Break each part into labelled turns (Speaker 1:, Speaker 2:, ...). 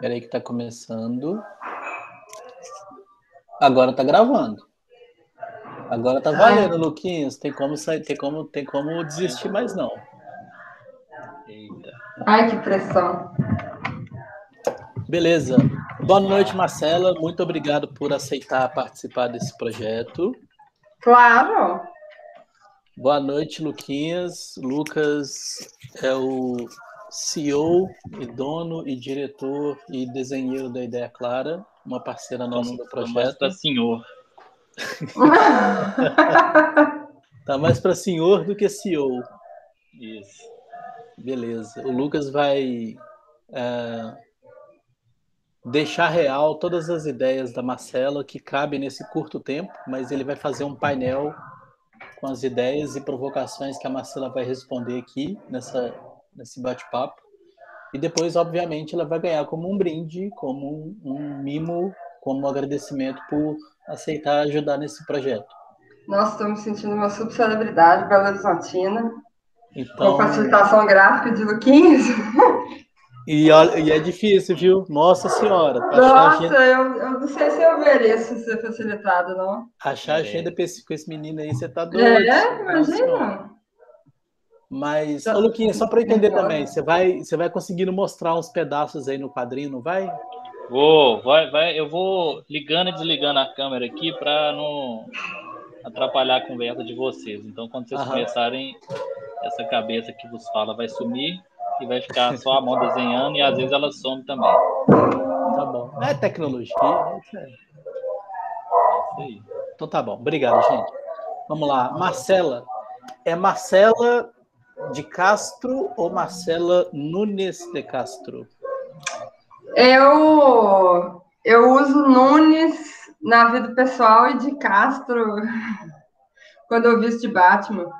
Speaker 1: Espera aí que tá começando. Agora tá gravando. Agora tá valendo, Ai. Luquinhas. Tem como sair, tem como, tem como desistir mais não.
Speaker 2: Eita. Ai, que pressão.
Speaker 1: Beleza. Boa noite, Marcela. Muito obrigado por aceitar participar desse projeto.
Speaker 2: Claro.
Speaker 1: Boa noite, Luquinhas. Lucas é o CEO e dono e diretor e desenheiro da Ideia Clara, uma parceira nossa do projeto.
Speaker 3: Tá senhor.
Speaker 1: tá mais para senhor do que CEO.
Speaker 3: Isso.
Speaker 1: Beleza. O Lucas vai é, deixar real todas as ideias da Marcela que cabem nesse curto tempo, mas ele vai fazer um painel com as ideias e provocações que a Marcela vai responder aqui nessa nesse bate-papo. E depois, obviamente, ela vai ganhar como um brinde, como um, um mimo, como um agradecimento por aceitar ajudar nesse projeto.
Speaker 2: Nossa, estou me sentindo uma subcelebridade Belo Horizontina. Então... Com facilitação gráfica de Luquinhas.
Speaker 1: E, olha, e é difícil, viu? Nossa Senhora.
Speaker 2: Nossa, gente... eu, eu, não sei se eu mereço ser facilitado, não.
Speaker 1: Achar a agenda com esse menino aí, você tá doido.
Speaker 2: É, imagina.
Speaker 1: Mas, ô Luquinha, só para entender também, você vai, você vai conseguindo mostrar uns pedaços aí no quadrinho, não vai?
Speaker 3: Vou, vai, vai, eu vou ligando e desligando a câmera aqui para não atrapalhar a conversa de vocês. Então, quando vocês Aham. começarem, essa cabeça que vos fala vai sumir e vai ficar só a mão desenhando e às vezes ela some também.
Speaker 1: Tá bom. É tecnologia. É isso aí. Então tá bom. Obrigado, gente. Vamos lá. Marcela. É Marcela de Castro ou Marcela Nunes de Castro?
Speaker 2: Eu, eu uso Nunes na vida pessoal e de Castro quando eu visto de Batman.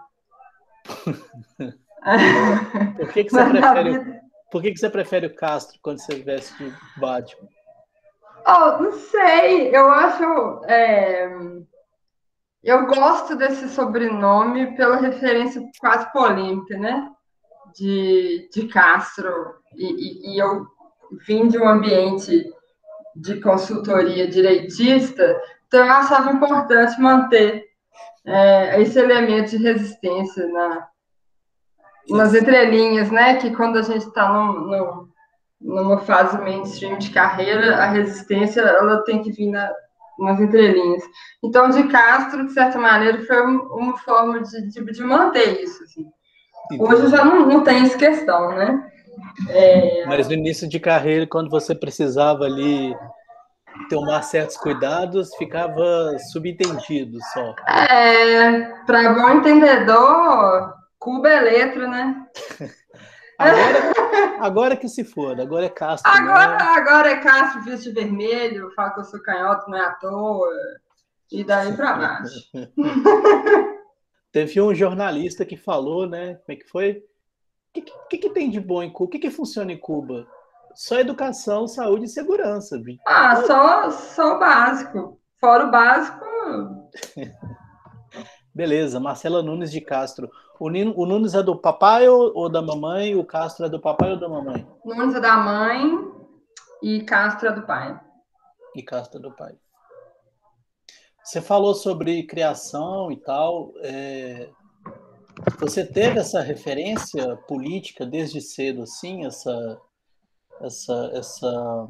Speaker 1: por que, que você prefere, por que, que você prefere o Castro quando você veste de Batman?
Speaker 2: Oh, não sei, eu acho. É... Eu gosto desse sobrenome pela referência quase polêmica, né? De, de Castro. E, e, e eu vim de um ambiente de consultoria direitista, então eu achava importante manter é, esse elemento de resistência na, nas entrelinhas, né? Que quando a gente está numa fase mainstream de carreira, a resistência ela tem que vir na, umas entrelinhas. Então, de Castro, de certa maneira, foi uma forma de, de, de manter isso. Assim. Hoje já não, não tem essa questão, né?
Speaker 1: É... Mas no início de carreira, quando você precisava ali tomar certos cuidados, ficava subentendido só.
Speaker 2: É, para bom entendedor, Cuba é letra, né?
Speaker 1: Agora, agora que se for, agora é Castro.
Speaker 2: Agora, né? agora é Castro, visto vermelho, fala que eu sou canhoto, não é à toa, e daí para baixo.
Speaker 1: Teve um jornalista que falou, né? Como é que foi? O que, que, que, tem de bom em Cuba? O que, que funciona em Cuba? Só educação, saúde e segurança. Viu?
Speaker 2: Ah, só, só o básico. Fora o básico.
Speaker 1: Beleza, Marcela Nunes de Castro. O, Nino, o Nunes é do papai ou, ou, da mamãe? O Castro é do papai ou da mamãe?
Speaker 2: Nunes é da mãe e Castro é do pai.
Speaker 1: E Castro é do pai. Você falou sobre criação e tal. É... Você teve essa referência política desde cedo, assim, essa, essa, essa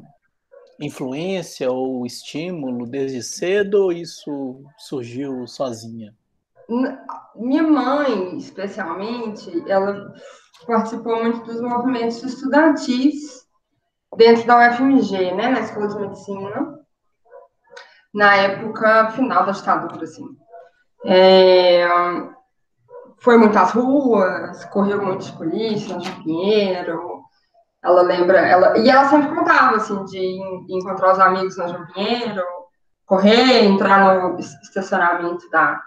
Speaker 1: influência ou estímulo desde cedo, ou isso surgiu sozinha?
Speaker 2: Minha mãe, especialmente, ela participou muito dos movimentos estudantis dentro da UFMG, né, na Escola de Medicina, na época final da ditadura, assim. É, foi muitas ruas, correu muito de polícia, de Pinheiro, ela lembra, ela, e ela sempre contava, assim, de encontrar os amigos na João Pinheiro, correr, entrar no estacionamento da,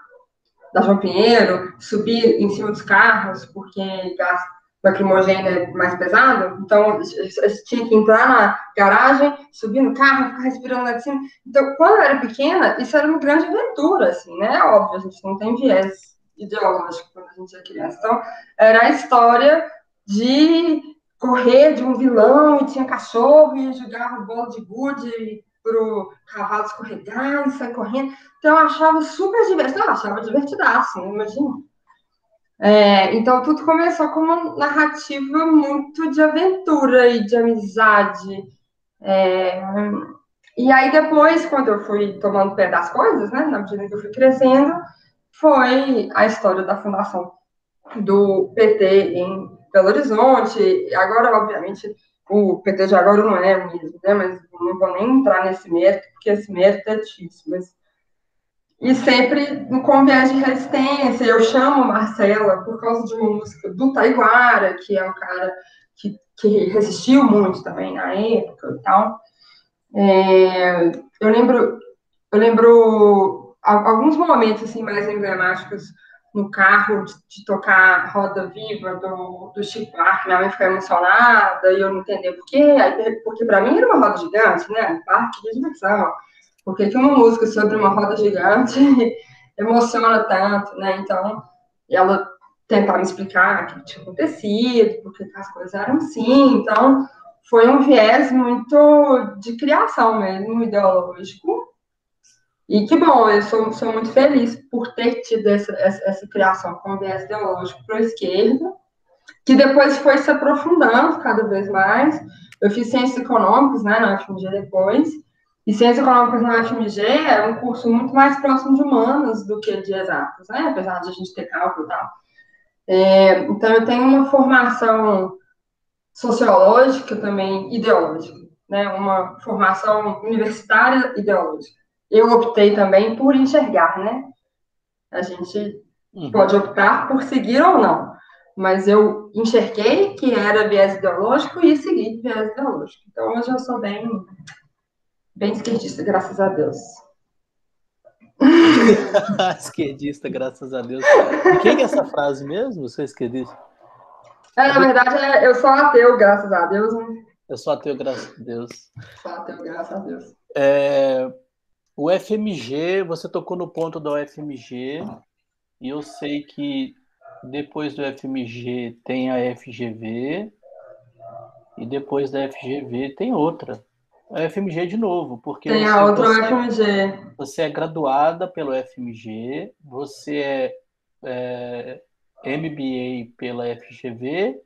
Speaker 2: da João Pinheiro, subir em cima dos carros, porque gás lacrimogêneo é mais pesado, então tinha que entrar na garagem, subir no carro, ficar respirando lá de cima. Então, quando eu era pequena, isso era uma grande aventura, assim, né? Óbvio, a gente não tem viés ideológico quando a gente é criança. Então, era a história de correr de um vilão e tinha cachorro e jogava bola de gude pro cavalo escorregar e sair correndo. Então eu achava super divertido, eu achava divertidaço, né? imagina. É, então tudo começou com uma narrativa muito de aventura e de amizade. É, e aí depois, quando eu fui tomando pé das coisas, né, na medida que eu fui crescendo, foi a história da fundação do PT em Belo Horizonte. Agora, obviamente, o PT de agora não é mesmo, né? Mas não vou nem entrar nesse mérito, porque esse mérito é difícil. Mas... E sempre com viés de resistência. Eu chamo Marcela por causa de uma música do Taiguara, que é um cara que, que resistiu muito também na época e tal. É, eu lembro, eu lembro alguns momentos assim mais emblemáticos no carro de, de, tocar Roda Viva do, do Chico Buarque, minha mãe ficou emocionada e eu não entendi por quê, porque para mim era uma roda gigante, né, parque de diversão, porque que uma música sobre uma roda gigante emociona tanto, né, então ela tentava me explicar o que tinha acontecido, porque as coisas eram assim, então foi um viés muito de criação mesmo, ideológico, e que bom, eu sou, sou muito feliz por ter tido essa, essa, essa criação com viés ideológico para a esquerda, que depois foi se aprofundando cada vez mais. Eu fiz Ciências Econômicas né, na UFMG depois, e Ciências Econômicas na UFMG é um curso muito mais próximo de humanas do que de exatas, né, apesar de a gente ter cálculo e tal. É, então, eu tenho uma formação sociológica também ideológica, né, uma formação universitária ideológica eu optei também por enxergar, né? A gente uhum. pode optar por seguir ou não, mas eu enxerguei que era viés ideológico e segui viés ideológico. Então hoje eu sou bem, bem esquerdista, graças a Deus.
Speaker 1: esquerdista, graças a Deus. quem é essa frase mesmo? Você é esquerdista?
Speaker 2: É, na verdade, é, eu sou ateu, graças a Deus. Né?
Speaker 1: Eu sou ateu, graças a Deus.
Speaker 2: Sou ateu, graças a Deus.
Speaker 1: É, o FMG, você tocou no ponto da UFMG, e eu sei que depois do FMG tem a FGV, e depois da FGV tem outra. A FMG de novo, porque
Speaker 2: tem a outra você, FMG.
Speaker 1: Você é graduada pelo FMG, você é, é MBA pela FGV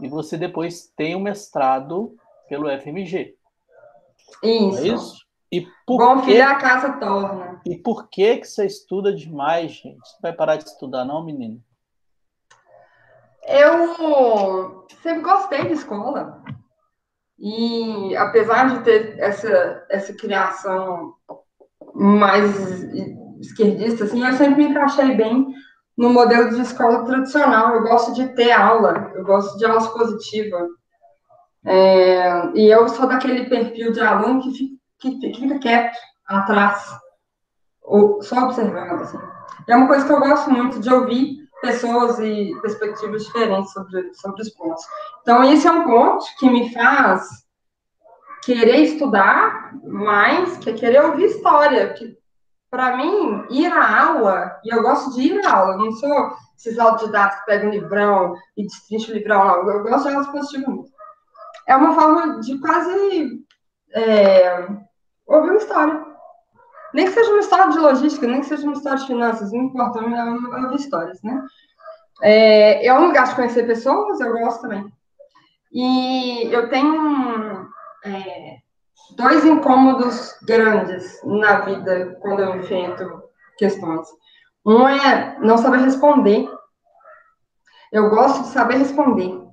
Speaker 1: e você depois tem o um mestrado pelo FMG.
Speaker 2: Isso. É isso?
Speaker 1: E por
Speaker 2: Bom que a casa torna.
Speaker 1: E por que que você estuda demais, gente? Você vai parar de estudar, não, menino?
Speaker 2: Eu sempre gostei de escola. E apesar de ter essa, essa criação mais esquerdista, assim, eu sempre me encaixei bem no modelo de escola tradicional. Eu gosto de ter aula, eu gosto de aulas positivas. É, e eu sou daquele perfil de aluno que fica que, que fica quieto atrás, ou só observando, assim. É uma coisa que eu gosto muito de ouvir pessoas e perspectivas diferentes sobre, sobre os pontos. Então, esse é um ponto que me faz querer estudar mais, que é querer ouvir história. Que, para mim, ir à aula, e eu gosto de ir à aula, não sou esses autodidatos que pegam um livrão e destrincham o livrão, não. Eu gosto de aulas positivas. É uma forma de quase é, ouvir uma história. Nem que seja uma história de logística, nem que seja uma história de finanças, não importa, é ouvir histórias, né? É, é um lugar de conhecer pessoas, eu gosto também. E eu tenho é, dois incômodos grandes na vida quando eu enfrento questões. Um é não saber responder. Eu gosto de saber responder.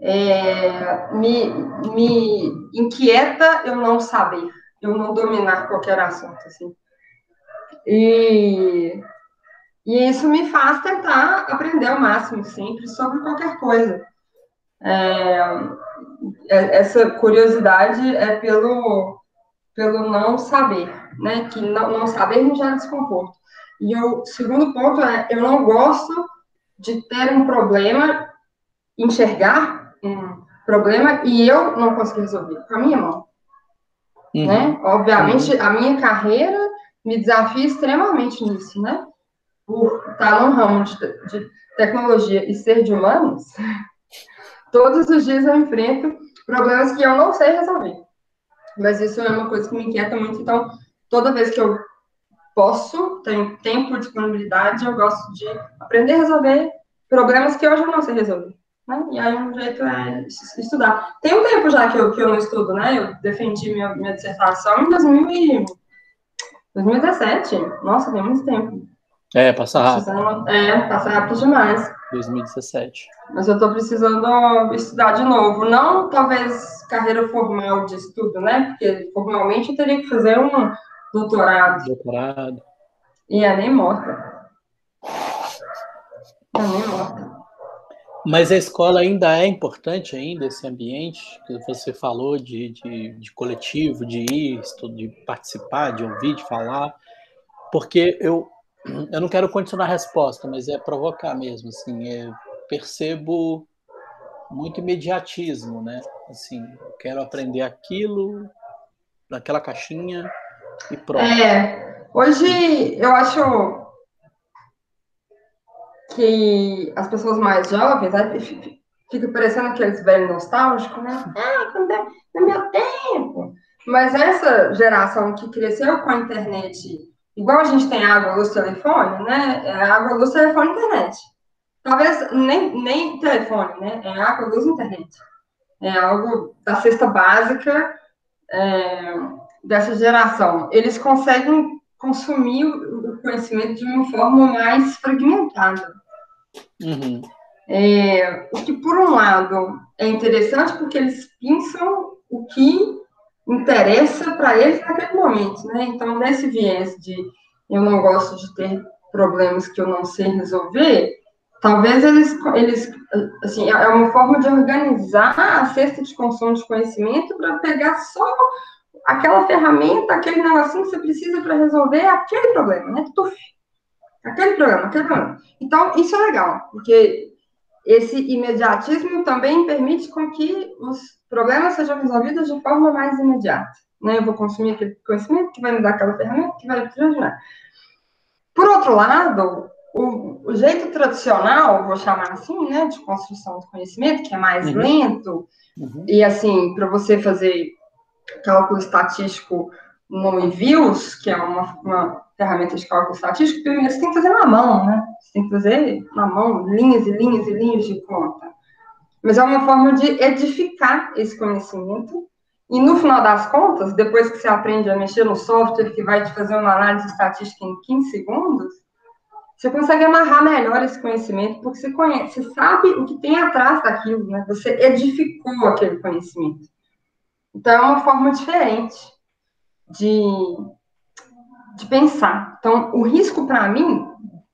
Speaker 2: É, me, me inquieta eu não saber, eu não dominar qualquer assunto, assim. E, e isso me faz tentar aprender ao máximo sempre sobre qualquer coisa. É, é essa curiosidade é pelo, pelo não saber, né? Que não, não saber me gera desconforto. E o segundo ponto é, eu não gosto de ter um problema, enxergar um problema e eu não consegui resolver com a minha mão. Uhum. Né? Obviamente, uhum. a minha carreira me desafia extremamente nisso, né? Por estar num ramo de, de tecnologia e ser de humanos, Todos os dias eu enfrento problemas que eu não sei resolver. Mas isso é uma coisa que me inquieta muito. Então, toda vez que eu posso, tenho tempo, disponibilidade, eu gosto de aprender a resolver problemas que hoje eu não sei resolver. Né? E aí um jeito é estudar. Tem um tempo já que eu, que eu não estudo, né? Eu defendi minha, minha dissertação em 2000 2017. Nossa, tem muito tempo.
Speaker 1: É, passa rápido.
Speaker 2: É, passa rápido demais.
Speaker 1: 2017.
Speaker 2: Mas eu estou precisando estudar de novo. Não, talvez, carreira formal de estudo, né? Porque formalmente eu teria que fazer um doutorado.
Speaker 1: Doutorado.
Speaker 2: E é nem morta. É nem morta.
Speaker 1: Mas a escola ainda é importante, ainda, esse ambiente que você falou de, de, de coletivo, de ir, de participar, de ouvir, de falar. Porque eu, eu não quero continuar a resposta, mas é provocar mesmo, assim, é, percebo muito imediatismo, né? Assim, quero aprender aquilo naquela caixinha e pronto.
Speaker 2: É, hoje eu acho que as pessoas mais jovens fica parecendo aqueles velhos nostálgicos, né? Ah, quando é, no meu tempo. Mas essa geração que cresceu com a internet Igual a gente tem água, luz, telefone, né? É água, luz, telefone, internet. Talvez nem, nem telefone, né? É água, luz, internet. É algo da cesta básica é, dessa geração. Eles conseguem consumir o conhecimento de uma forma mais fragmentada.
Speaker 1: Uhum.
Speaker 2: É, o que, por um lado, é interessante porque eles pensam o que interessa para eles naquele momento, né? Então, nesse viés de eu não gosto de ter problemas que eu não sei resolver, talvez eles, eles assim, é uma forma de organizar a cesta de consumo de conhecimento para pegar só aquela ferramenta, aquele negocinho que você precisa para resolver aquele problema, né? Tuf, aquele problema, aquele problema. Então, isso é legal, porque esse imediatismo também permite com que os problemas sejam resolvidos de forma mais imediata. Né? Eu vou consumir aquele conhecimento que vai me dar aquela ferramenta que vai me ajudar. Por outro lado, o, o, jeito tradicional, vou chamar assim, né, de construção do conhecimento, que é mais uhum. lento, uhum. e assim, para você fazer cálculo estatístico no Envios, que é uma, uma ferramenta de cálculo estatístico, primeiro você tem que fazer na mão, né? Você tem que fazer na mão linhas e linhas e linhas de conta. Mas é uma forma de edificar esse conhecimento. E no final das contas, depois que você aprende a mexer no software que vai te fazer uma análise estatística em 15 segundos, você consegue amarrar melhor esse conhecimento, porque você conhece, você sabe o que tem atrás daquilo, né? Você edificou aquele conhecimento. Então é uma forma diferente de de pensar. Então, o risco para mim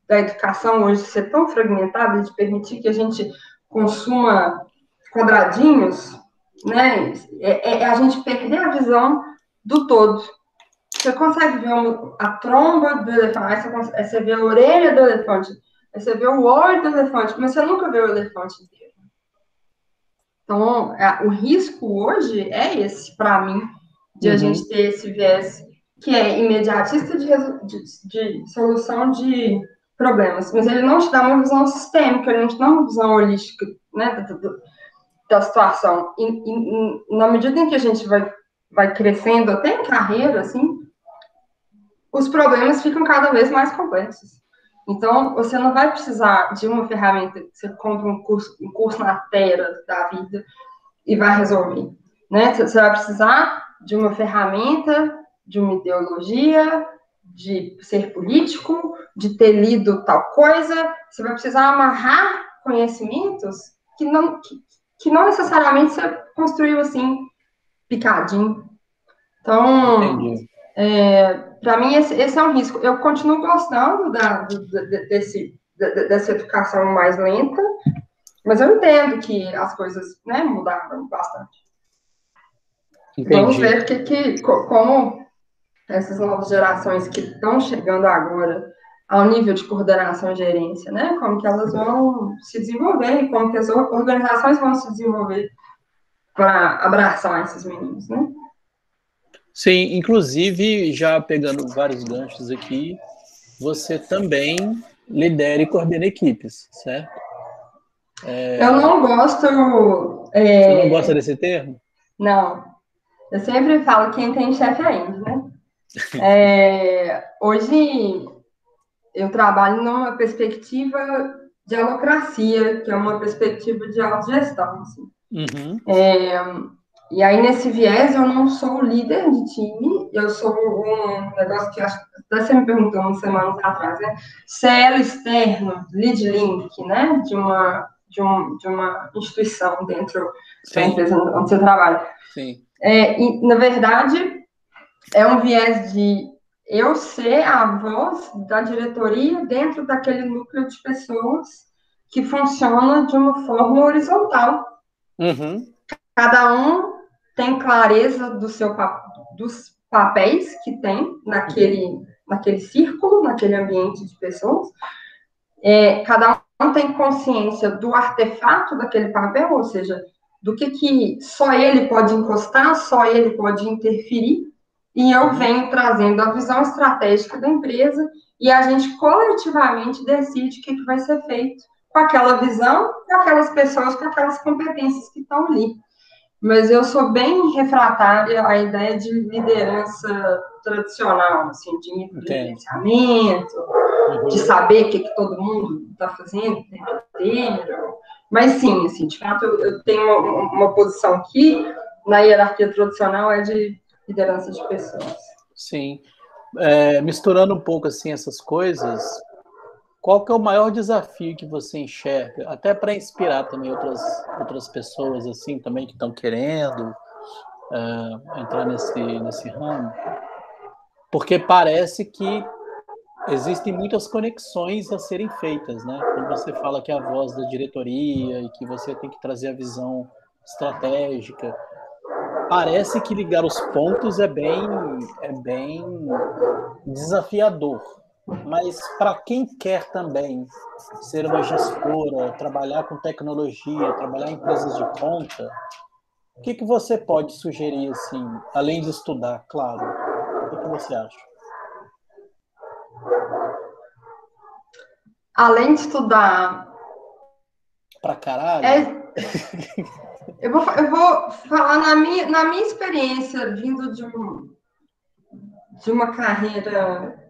Speaker 2: da educação hoje ser tão fragmentada, de permitir que a gente consuma quadradinhos, né, é, é a gente perder a visão do todo. Você consegue ver a tromba do elefante, você, consegue, você vê a orelha do elefante, você vê o olho do elefante, mas você nunca vê o elefante inteiro. Então, é, o risco hoje é esse, para mim, de uhum. a gente ter esse viés que é imediatista de, de, de, solução de problemas, mas ele não te dá uma visão sistêmica, ele não te dá uma visão holística né, da, da situação. E, e, na medida em que a gente vai, vai crescendo, até em carreira, assim, os problemas ficam cada vez mais complexos. Então, você não vai precisar de uma ferramenta que você compra um curso, um curso na Terra da vida e vai resolver. Né? Você vai precisar de uma ferramenta de uma ideologia, de ser político, de ter lido tal coisa. Você vai precisar amarrar conhecimentos que não, que, que não necessariamente você construiu assim, picadinho. Então, é, para mim, esse, esse, é um risco. Eu continuo gostando da, do, desse, dessa educação mais lenta, mas eu entendo que as coisas né, mudaram bastante. Entendi. Vamos ver que, que, como essas novas gerações que estão chegando agora ao nível de coordenação e gerência, né? Como que elas vão se desenvolver e como que as organizações vão se desenvolver para abraçar esses meninos, né?
Speaker 1: Sim, inclusive, já pegando vários ganchos aqui, você também lidera e coordena equipes, certo?
Speaker 2: É... Eu não gosto.
Speaker 1: É... Você não gosta desse termo?
Speaker 2: Não. Eu sempre falo quem tem chefe ainda, né? É... Hoje eu trabalho numa perspectiva de alocracia, que é uma perspectiva de autogestão. Assim. Uhum. É, e aí, nesse viés, eu não sou líder de time, eu sou um negócio que acho, até você me perguntou umas semanas atrás, né? Celo externo, lead link, né? De uma, de, um, de uma instituição dentro Sim. da empresa onde você trabalha. Sim. É, e, na verdade, é um viés de eu ser a voz da diretoria dentro daquele núcleo de pessoas que funciona de uma forma horizontal. Uhum. Cada um tem clareza do seu, dos papéis que tem naquele, naquele círculo, naquele ambiente de pessoas. É, cada um tem consciência do artefato daquele papel, ou seja, do que, que só ele pode encostar, só ele pode interferir, e eu venho trazendo a visão estratégica da empresa e a gente coletivamente decide o que, que vai ser feito com aquela visão, com aquelas pessoas, com aquelas competências que estão ali. Mas eu sou bem refratária à ideia de liderança tradicional, assim, de influenciamento, uhum. de saber o que, que todo mundo está fazendo o tempo inteiro. Mas sim, assim, de fato, eu, tenho uma, uma posição aqui na hierarquia tradicional é de liderança de pessoas.
Speaker 1: Sim. É, misturando um pouco assim essas coisas, qual que é o maior desafio que você enxerga, até para inspirar também outras, outras pessoas assim também que estão querendo uh, entrar nesse, nesse ramo? Porque parece que existem muitas conexões a serem feitas, né? Quando você fala que é a voz da diretoria e que você tem que trazer a visão estratégica, parece que ligar os pontos é bem, é bem desafiador. Mas para quem quer também ser uma gestora, trabalhar com tecnologia, trabalhar em empresas de conta, o que, que você pode sugerir, assim, além de estudar, claro? O que, que você acha?
Speaker 2: Além de estudar.
Speaker 1: Pra caralho? É...
Speaker 2: Eu vou, eu vou falar na minha, na minha experiência, vindo de, um, de uma carreira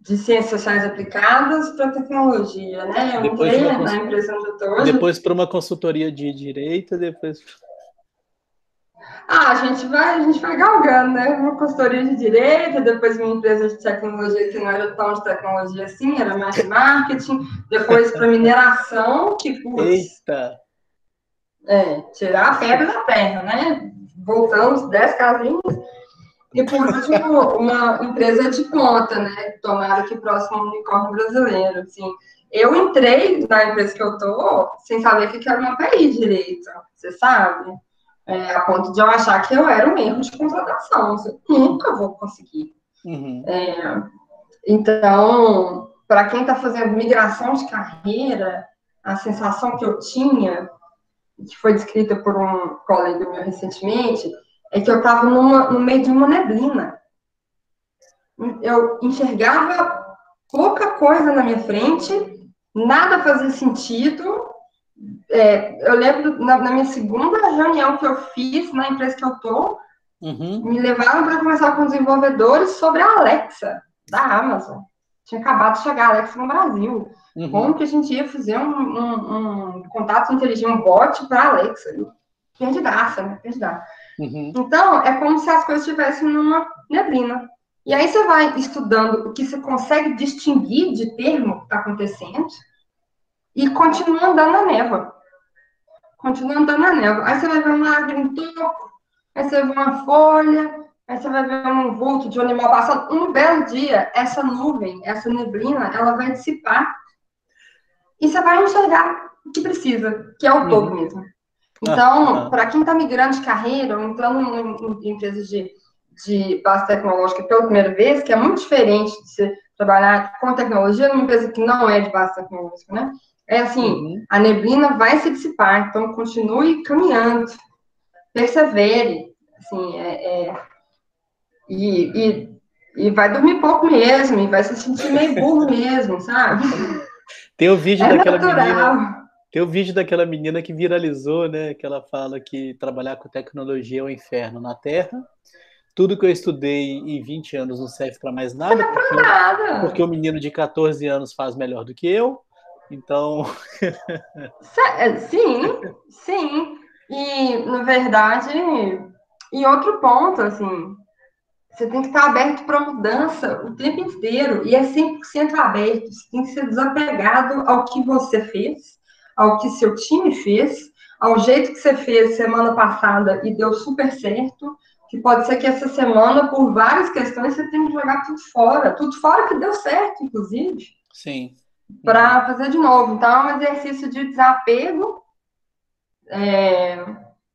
Speaker 2: de ciências sociais aplicadas para tecnologia, né? Eu depois entrei na empresa onde eu estou hoje.
Speaker 1: Depois para uma consultoria de direito, depois.
Speaker 2: Ah, a gente vai, a gente vai galgando, né? Uma consultoria de direito, depois uma empresa de tecnologia que não era tão de tecnologia assim, era mais de marketing, depois para mineração, que putz,
Speaker 1: Eita!
Speaker 2: É, tirar a febre da perna, né? Voltamos 10 casinhas. E por último, uma empresa de conta, né? Tomara que próximo ao unicórnio brasileiro. Assim, eu entrei na empresa que eu tô sem saber o que era uma API direito, você sabe? É, a ponto de eu achar que eu era um erro de contratação. Eu nunca vou conseguir. Uhum. É, então, para quem está fazendo migração de carreira, a sensação que eu tinha que foi descrita por um colega meu recentemente, é que eu estava no meio de uma neblina. Eu enxergava pouca coisa na minha frente, nada fazia sentido. É, eu lembro na, na, minha segunda reunião que eu fiz na empresa que eu estou, uhum. me levaram para conversar com desenvolvedores sobre a Alexa da Amazon. Tinha acabado de chegar a Alexa no Brasil. Uhum. Como que a gente ia fazer um, um, um contato inteligente, um bot para Alexa? Perdidaça, né? Perdidaça. Uhum. Então, é como se as coisas estivessem numa neblina. E aí você vai estudando o que você consegue distinguir de termo que está acontecendo e continua andando na névoa. Continua andando na névoa. Aí você vai ver uma árvore em topo, aí você vai ver uma folha, aí você vai ver um vulto de um animal passando. Um belo dia, essa nuvem, essa neblina, ela vai dissipar e você vai enxergar o que precisa, que é o uhum. todo mesmo. Então, ah, para quem está migrando de carreira ou entrando em, em empresas de, de base tecnológica pela primeira vez, que é muito diferente de você trabalhar com tecnologia numa empresa que não é de base tecnológica, né? É assim, uhum. a neblina vai se dissipar, então continue caminhando, persevere, assim, é, é e, e, e vai dormir pouco mesmo, e vai se sentir meio burro mesmo, sabe?
Speaker 1: Tem o vídeo é daquela natural. menina. Tem o vídeo daquela menina que viralizou, né? Que ela fala que trabalhar com tecnologia é um inferno na Terra. Tudo que eu estudei em 20 anos não serve para mais nada,
Speaker 2: não
Speaker 1: porque,
Speaker 2: nada.
Speaker 1: porque o menino de 14 anos faz melhor do que eu. Então.
Speaker 2: É, sim, sim. E, na verdade, e outro ponto, assim, você tem que estar aberto para mudança o tempo inteiro e é 100% aberto. Você tem que ser desapegado ao que você fez, ao que seu time fez, ao jeito que você fez semana passada e deu super certo. Que pode ser que essa semana, por várias questões, você tenha que jogar tudo fora. Tudo fora que deu certo, inclusive.
Speaker 1: Sim.
Speaker 2: Para fazer de novo. Então, é um exercício de desapego é,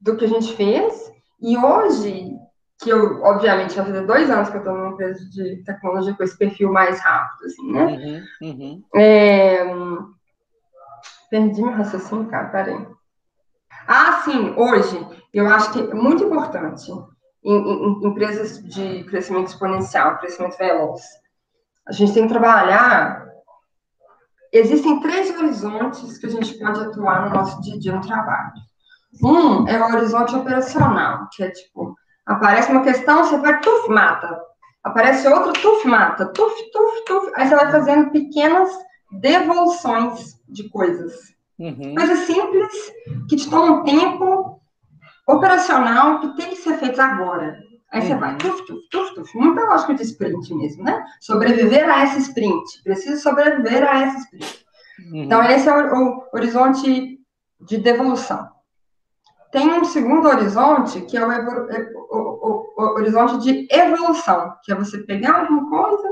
Speaker 2: do que a gente fez. E hoje, que eu, obviamente, vai fazer dois anos que eu estou numa empresa de tecnologia com esse perfil mais rápido, assim, né? Uhum, uhum. É... Perdi meu raciocínio, cara, peraí. Ah, sim, hoje, eu acho que é muito importante em, em, em empresas de crescimento exponencial, crescimento veloz. A gente tem que trabalhar. Existem três horizontes que a gente pode atuar no nosso dia a dia no trabalho. Um é o horizonte operacional, que é tipo, Aparece uma questão, você vai, tuf, mata. Aparece outra, tuf, mata. Tuf, tuf, tuf. Aí você vai fazendo pequenas devoluções de coisas. Uhum. Coisas simples, que te tomam tempo operacional, que tem que ser feito agora. Aí uhum. você vai, tuf, tuf, tuf, tuf. Muita lógica de sprint mesmo, né? Sobreviver a essa sprint. Preciso sobreviver a essa sprint. Uhum. Então, esse é o, o horizonte de devolução. Tem um segundo horizonte, que é o, o, o, o, horizonte de evolução, que é você pegar alguma coisa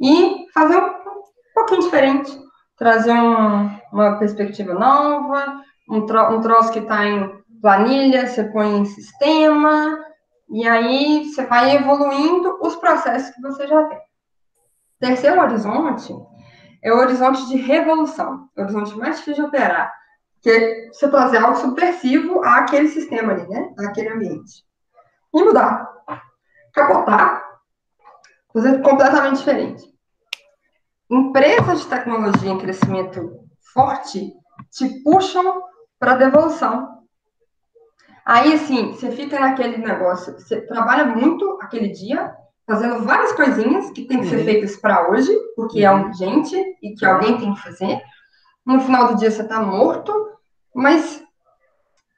Speaker 2: e fazer um, um pouquinho diferente, trazer um, uma perspectiva nova, um, tro, um troço que está em planilha, você põe em sistema, e aí você vai evoluindo os processos que você já tem. Terceiro horizonte é o horizonte de revolução, o horizonte mais difícil de operar que é você trazer algo subversivo àquele sistema ali, né? Àquele ambiente. E mudar. Capotar. Fazer completamente diferente. Empresas de tecnologia em crescimento forte te puxam para devolução. Aí, assim, você fica naquele negócio, você trabalha muito aquele dia, fazendo várias coisinhas que tem que ser uhum. feitas para hoje, porque é uhum. urgente e que alguém tem que fazer. No final do dia você está morto, mas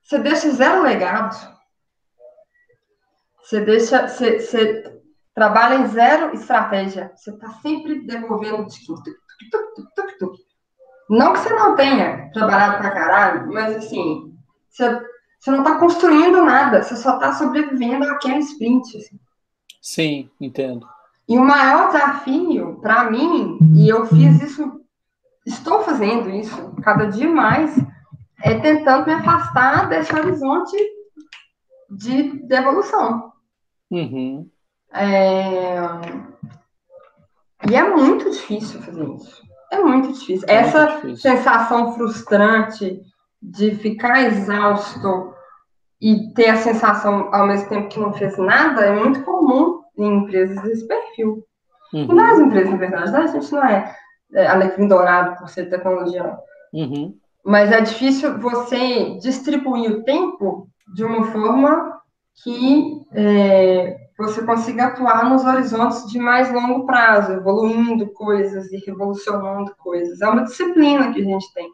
Speaker 2: você deixa zero legado. Você deixa, você, você trabalha em zero estratégia. Você está sempre devolvendo Não que você não tenha trabalhado pra caralho, mas assim, você, você não está construindo nada, você só está sobrevivendo àquele sprint. Assim.
Speaker 1: Sim, entendo.
Speaker 2: E o maior desafio para mim, e eu fiz isso, estou fazendo isso cada dia mais, é tentando me afastar desse horizonte de, de evolução.
Speaker 1: Uhum.
Speaker 2: É... E é muito difícil fazer isso. É muito difícil. É Essa muito difícil. sensação frustrante de ficar exausto e ter a sensação ao mesmo tempo que não fez nada é muito comum em empresas desse perfil. Uhum. E nas empresas, na verdade, né? a gente não é alecrim dourado por ser tecnologia.
Speaker 1: Uhum
Speaker 2: mas é difícil você distribuir o tempo de uma forma que é, você consiga atuar nos horizontes de mais longo prazo, evoluindo coisas e revolucionando coisas. É uma disciplina que a gente tem.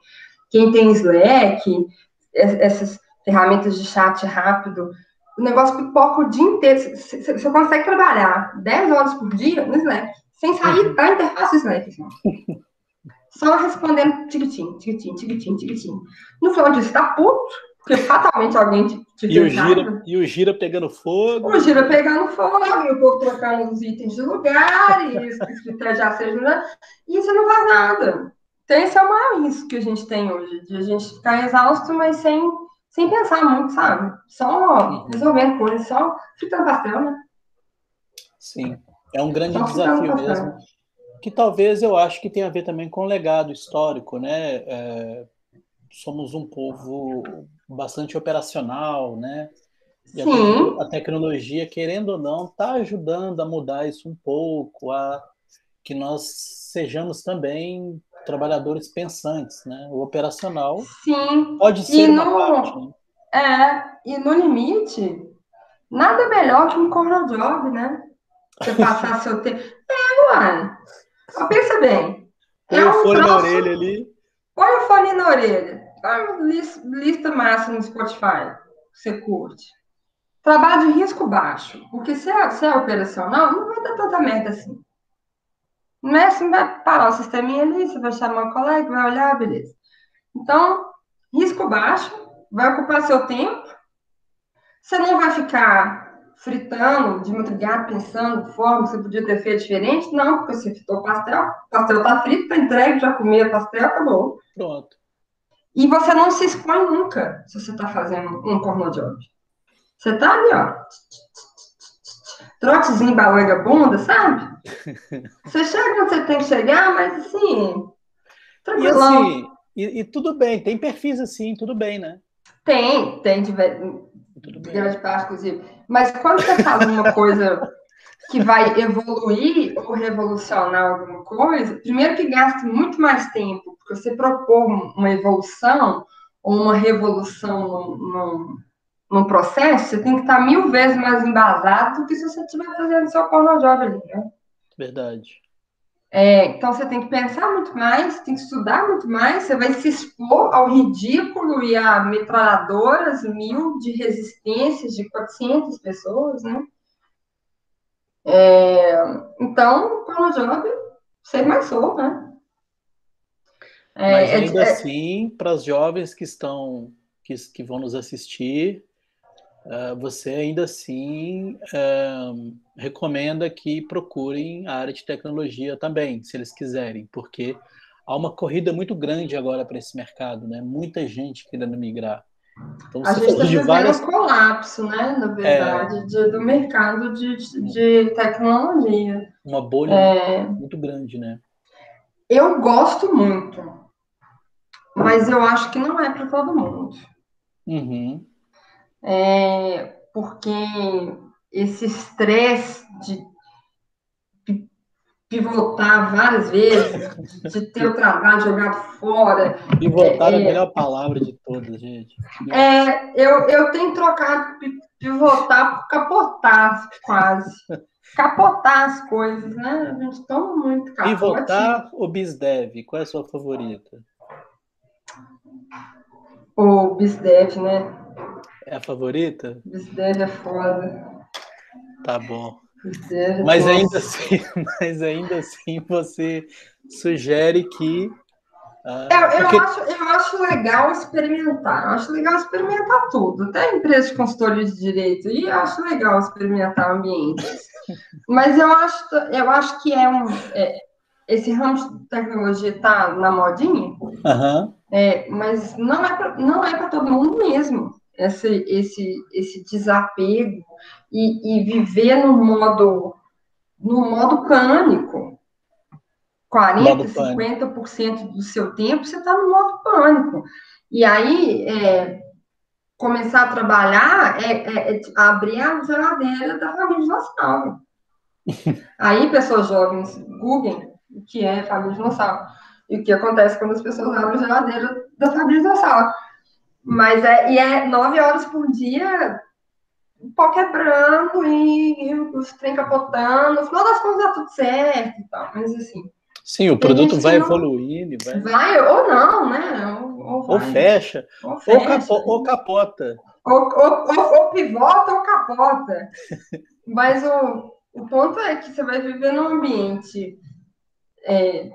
Speaker 2: Quem tem Slack, essas ferramentas de chat rápido, o negócio pipoca o dia inteiro. Você consegue trabalhar 10 horas por dia no Slack, sem sair da interface Slack. Assim. só respondendo tiquitim, tiquitim, tiquitim, tiquitim. No final disso, tá puto, porque fatalmente alguém te, te
Speaker 1: e, o gira, e o gira pegando fogo.
Speaker 2: O gira pegando fogo, e o povo trocando os itens de lugar, e isso que já seja. Né? E você não faz nada. Então, esse é o maior risco que a gente tem hoje, de a gente ficar exausto, mas sem, sem pensar muito, sabe? Só resolvendo coisas, só fritando pastel, né?
Speaker 1: Sim, é um grande desafio mesmo que talvez eu acho que tem a ver também com o legado histórico, né? É, somos um povo bastante operacional, né? E a, a, tecnologia, querendo ou não, está ajudando a mudar isso um pouco, a que nós sejamos também trabalhadores pensantes, né? O operacional
Speaker 2: Sim.
Speaker 1: pode ser e uma no, parte. Né?
Speaker 2: É, e no limite, nada melhor que um corner job, né? Você passar seu tempo. É, mano. Pensa bem.
Speaker 1: Põe é um o fone troço... na orelha ali.
Speaker 2: Põe o fone na orelha. Lista, lista massa no Spotify. Você curte. Trabalho de risco baixo. Porque se é, se é operacional, não vai dar tanta merda assim. Não é assim, vai parar o sisteminha ali, você vai chamar um colega, vai olhar, beleza. Então, risco baixo, vai ocupar seu tempo. Você não vai ficar fritando de madrugada, pensando forma que você podia ter feito diferente. Não, porque você fritou o pastel, o pastel tá frito, tá entregue, já comeu o pastel, acabou.
Speaker 1: Pronto.
Speaker 2: E você não se expõe nunca se você está fazendo um porno job. Você tá ali, ó. Trotezinho, balanga, bunda, sabe? Você chega onde você tem que chegar, mas assim.
Speaker 1: Tranquilão. E, assim, e, e tudo bem, tem perfis assim, tudo bem, né?
Speaker 2: Tem, tem grande parte, inclusive. Mas quando você faz uma coisa que vai evoluir ou revolucionar alguma coisa, primeiro que gasta muito mais tempo, porque você propor uma evolução ou uma revolução num, num, processo, você tem que estar mil vezes mais embasado do que se você estiver fazendo seu porno job ali, né?
Speaker 1: Verdade.
Speaker 2: É, então você tem que pensar muito mais, tem que estudar muito mais, você vai se expor ao ridículo e a metralhadoras mil de resistências de 400 pessoas, né? É, então, o job, sei mais sou, né?
Speaker 1: É, Mas é ainda é, assim, para os jovens que estão, que, que vão nos assistir, uh, você ainda assim uh, recomenda que procurem a área de tecnologia também, se eles quiserem, porque há uma corrida muito grande agora para esse mercado, né? Muita gente querendo migrar.
Speaker 2: Então, a gente está várias... um colapso, né, na verdade, é... de, do mercado de, de tecnologia.
Speaker 1: Uma bolha é... muito grande, né?
Speaker 2: Eu gosto muito, mas eu acho que não é para todo mundo.
Speaker 1: Uhum.
Speaker 2: É, porque esse estresse de pivotar várias vezes, de ter o trabalho jogado fora.
Speaker 1: Pivotar é, é a melhor palavra de todas, gente.
Speaker 2: É, eu, eu tenho trocado pivotar por capotar, quase. Capotar as coisas, né? A gente toma muito
Speaker 1: capote. Pivotar ou BizDev? Qual é a sua favorita?
Speaker 2: O BizDev, né?
Speaker 1: É a favorita?
Speaker 2: BizDev é foda.
Speaker 1: Tá bom. Mas ainda assim, mas ainda assim você sugere que
Speaker 2: uh, eu, eu, porque... acho, eu acho legal experimentar, eu acho legal experimentar tudo, até empresa de consultoria de direito, e eu acho legal experimentar ambientes. Mas eu acho, eu acho que é um. É, esse ramo de tecnologia está na modinha,
Speaker 1: uhum.
Speaker 2: é, mas não é para é todo mundo mesmo esse, esse, esse desapego e, e viver no modo, no modo pânico. 40%, 50% do seu tempo você está no modo pânico. E aí, é, começar a trabalhar é, é, é, abrir a geladeira da família dinossauro. aí, pessoas jovens, googlem o que é família dinossauro. E o que acontece quando as pessoas abrem a geladeira da família dinossauro. Mas é, e é nove horas por dia, o pau quebrando e, e os trem capotando. No final das contas dá tudo certo e tal, mas assim.
Speaker 1: Sim, o produto vai não... evoluindo. Vai...
Speaker 2: vai ou não, né? Ou,
Speaker 1: ou, ou fecha, ou, fecha. Ou, capo, ou capota.
Speaker 2: Ou, ou, pivota ou capota. Mas o, o ponto é que você vai viver num ambiente é,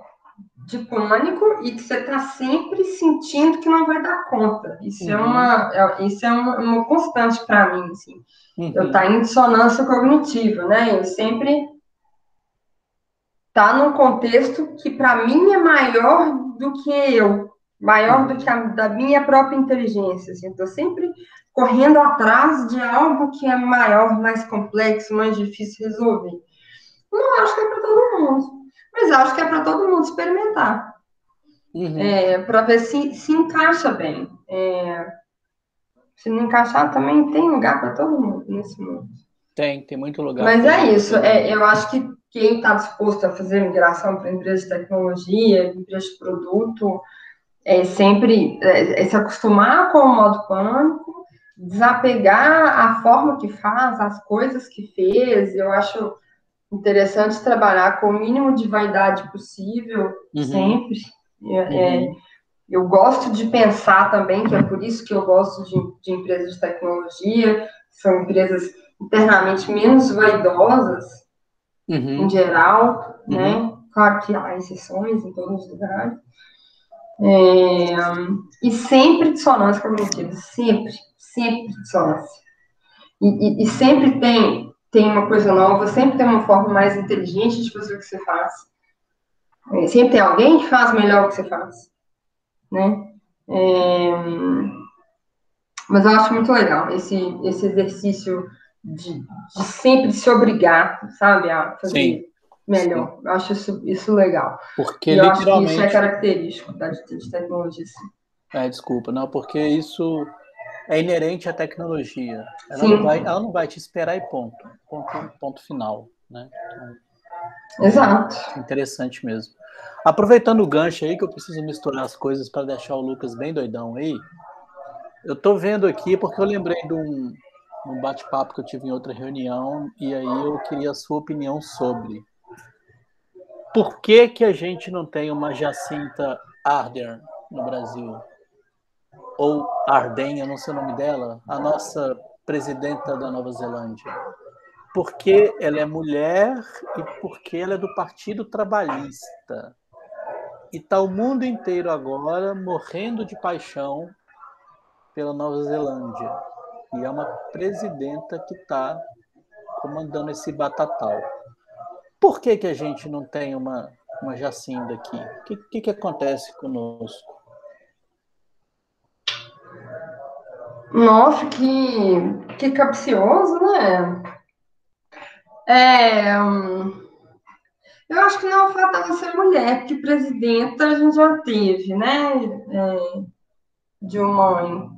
Speaker 2: de pânico e que você está sempre sentindo que não vai dar conta. Isso é uhum. é uma, é, isso é uma, uma constante para mim, assim. Uhum. Eu tá em dissonância cognitiva, né? Eu sempre tá num contexto que para mim é maior do que eu, maior uhum. do que a da minha própria inteligência. Assim. Estou sempre correndo atrás de algo que é maior, mais complexo, mais difícil de resolver. Não acho que é para todo mundo. Mas acho que é para todo mundo experimentar. Uhum. É, para ver se se encaixa bem. É, se não encaixar, também tem lugar para todo mundo nesse mundo.
Speaker 1: Tem, tem muito lugar.
Speaker 2: Mas é isso, é, eu acho que quem está disposto a fazer migração para empresas de tecnologia, empresas de produto, é sempre é, é se acostumar com o modo pânico, desapegar a forma que faz, as coisas que fez. Eu acho interessante trabalhar com o mínimo de vaidade possível, uhum. sempre. É, é uhum. eu gosto de pensar também, que é por isso que eu gosto de, de empresas de tecnologia, são empresas internamente menos vaidosas, uhum. em geral, uhum. né? Claro que há exceções em todos os lugares. É, e sempre dissonância cognitiva, sempre, sempre dissonância. E, e, e, sempre tem, tem uma coisa nova, sempre tem uma forma mais inteligente de fazer o que você faz. É, sempre tem alguém que faz melhor o que você faz. Né? É, mas eu acho muito legal esse, esse exercício de, de sempre se obrigar, sabe, a fazer Sim. melhor. Sim. Eu acho isso, isso legal.
Speaker 1: Porque e literalmente...
Speaker 2: eu acho que isso é característico da de tecnologia. Sim.
Speaker 1: É, desculpa, não, porque isso é inerente à tecnologia. Ela, Sim. Não, vai, ela não vai te esperar e ponto. Ponto, ponto final. Né?
Speaker 2: Então, Exato.
Speaker 1: Interessante mesmo. Aproveitando o gancho aí, que eu preciso misturar as coisas para deixar o Lucas bem doidão aí. Eu tô vendo aqui porque eu lembrei de um, um bate-papo que eu tive em outra reunião e aí eu queria a sua opinião sobre por que que a gente não tem uma Jacinta Ardern no Brasil? Ou Arden, eu não sei o nome dela, a nossa presidenta da Nova Zelândia. Porque ela é mulher e porque ela é do Partido Trabalhista. E está o mundo inteiro agora morrendo de paixão pela Nova Zelândia. E é uma presidenta que está comandando esse batatal. Por que, que a gente não tem uma, uma Jacinda aqui? O que, que, que acontece conosco?
Speaker 2: Nossa, que, que capcioso, né? É, hum, eu acho que não é o fato dela ser mulher, porque presidenta a gente já teve, né? É, de uma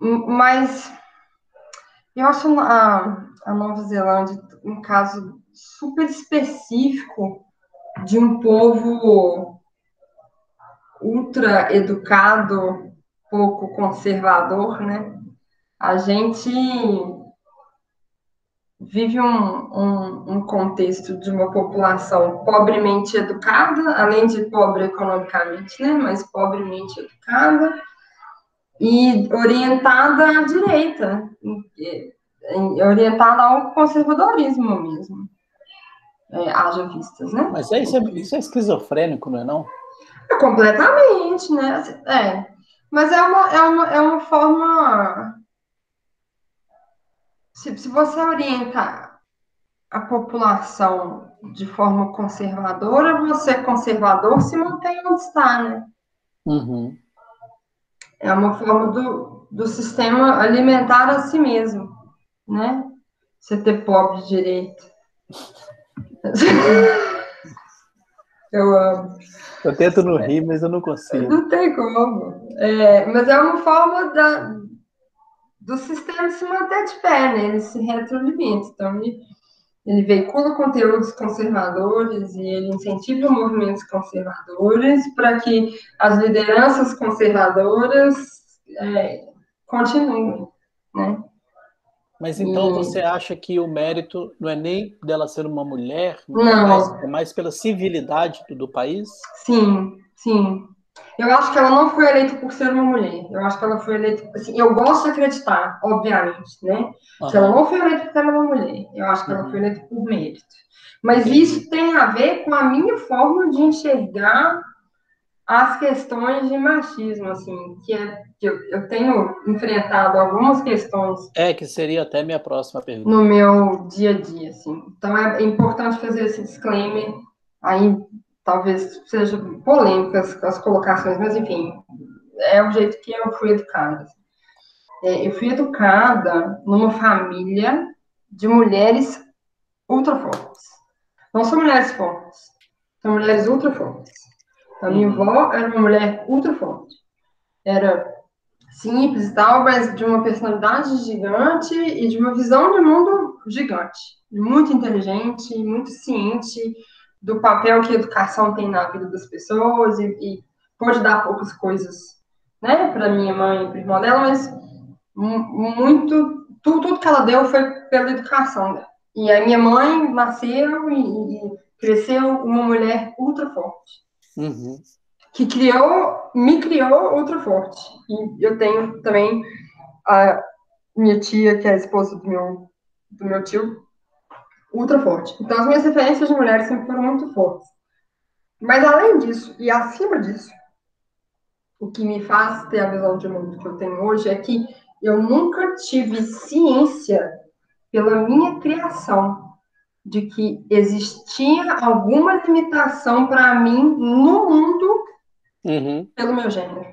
Speaker 2: mas eu acho a, a Nova Zelândia um caso super específico de um povo ultra educado, pouco conservador, né? A gente vive um, um, um, contexto de uma população pobremente educada, além de pobre economicamente, né? Mas pobremente educada, e orientada à direita, orientada ao conservadorismo mesmo. É, haja vistas, né?
Speaker 1: Mas isso é, isso é esquizofrênico, não é não?
Speaker 2: É completamente, né? É. Mas é uma, é uma, é uma forma. Se, se você orienta a população de forma conservadora, você conservador se mantém onde está, né?
Speaker 1: Uhum.
Speaker 2: É uma forma do, do sistema alimentar a si mesmo, né? Você ter pobre direito. Eu amo.
Speaker 1: Eu tento não rir, mas eu não consigo.
Speaker 2: Não tem como. É, mas é uma forma da, do sistema se manter de pé, né? Ele se retroalimenta. Então, ele, ele veicula conteúdos conservadores e ele incentiva movimentos conservadores para que as lideranças conservadoras é, continuem, né?
Speaker 1: Mas então e... você acha que o mérito não é nem dela ser uma mulher,
Speaker 2: não.
Speaker 1: Mas, é mais pela civilidade do, do país?
Speaker 2: Sim, sim. Eu acho que ela não foi eleita por ser uma mulher. Eu acho que ela foi eleita. Assim, eu gosto de acreditar, obviamente, né? Uhum. Que ela não foi eleita por ser uma mulher. Eu acho que uhum. ela foi eleita por mérito. Mas Entendi. isso tem a ver com a minha forma de enxergar as questões de machismo, assim, que, é, que eu, eu, tenho enfrentado algumas questões.
Speaker 1: É, que seria até minha próxima pergunta.
Speaker 2: No meu dia a dia, assim. Então é importante fazer esse disclaimer aí talvez sejam polêmicas as colocações, mas enfim, é o jeito que eu fui educada. É, eu fui educada numa família de mulheres ultra fortes. Não são mulheres fortes, são mulheres ultra fortes. A minha uhum. avó era uma mulher ultra forte. Era simples e tal, mas de uma personalidade gigante e de uma visão de mundo gigante, muito inteligente, muito ciente do papel que a educação tem na vida das pessoas e, e dar poucas coisas, né, para minha mãe e para irmão dela, mas muito tudo, tudo que ela deu foi pela educação dela. E a minha mãe nasceu e, e cresceu uma mulher ultra forte. Uhum. Que criou, me criou ultra forte. E eu tenho também a minha tia, que é a esposa do meu, do meu tio, ultra forte. Então, as minhas referências de mulheres sempre foram muito fortes. Mas, além disso, e acima disso, o que me faz ter a visão de mundo que eu tenho hoje é que eu nunca tive ciência, pela minha criação, de que existia alguma limitação para mim no mundo uhum. pelo meu gênero.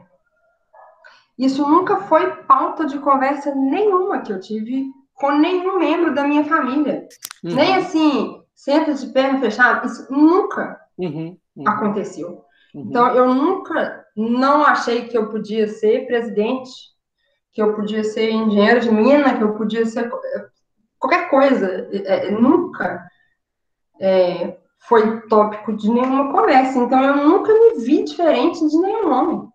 Speaker 2: Isso nunca foi pauta de conversa nenhuma que eu tive com nenhum membro da minha família. Uhum. Nem assim, senta de perna fechada, isso nunca uhum. uhum. aconteceu. Uhum. Então, eu nunca não achei que eu podia ser presidente, que eu podia ser engenheiro de mina, que eu podia ser qualquer coisa. É, nunca é, foi tópico de nenhuma conversa. Então, eu nunca me vi diferente de nenhum homem.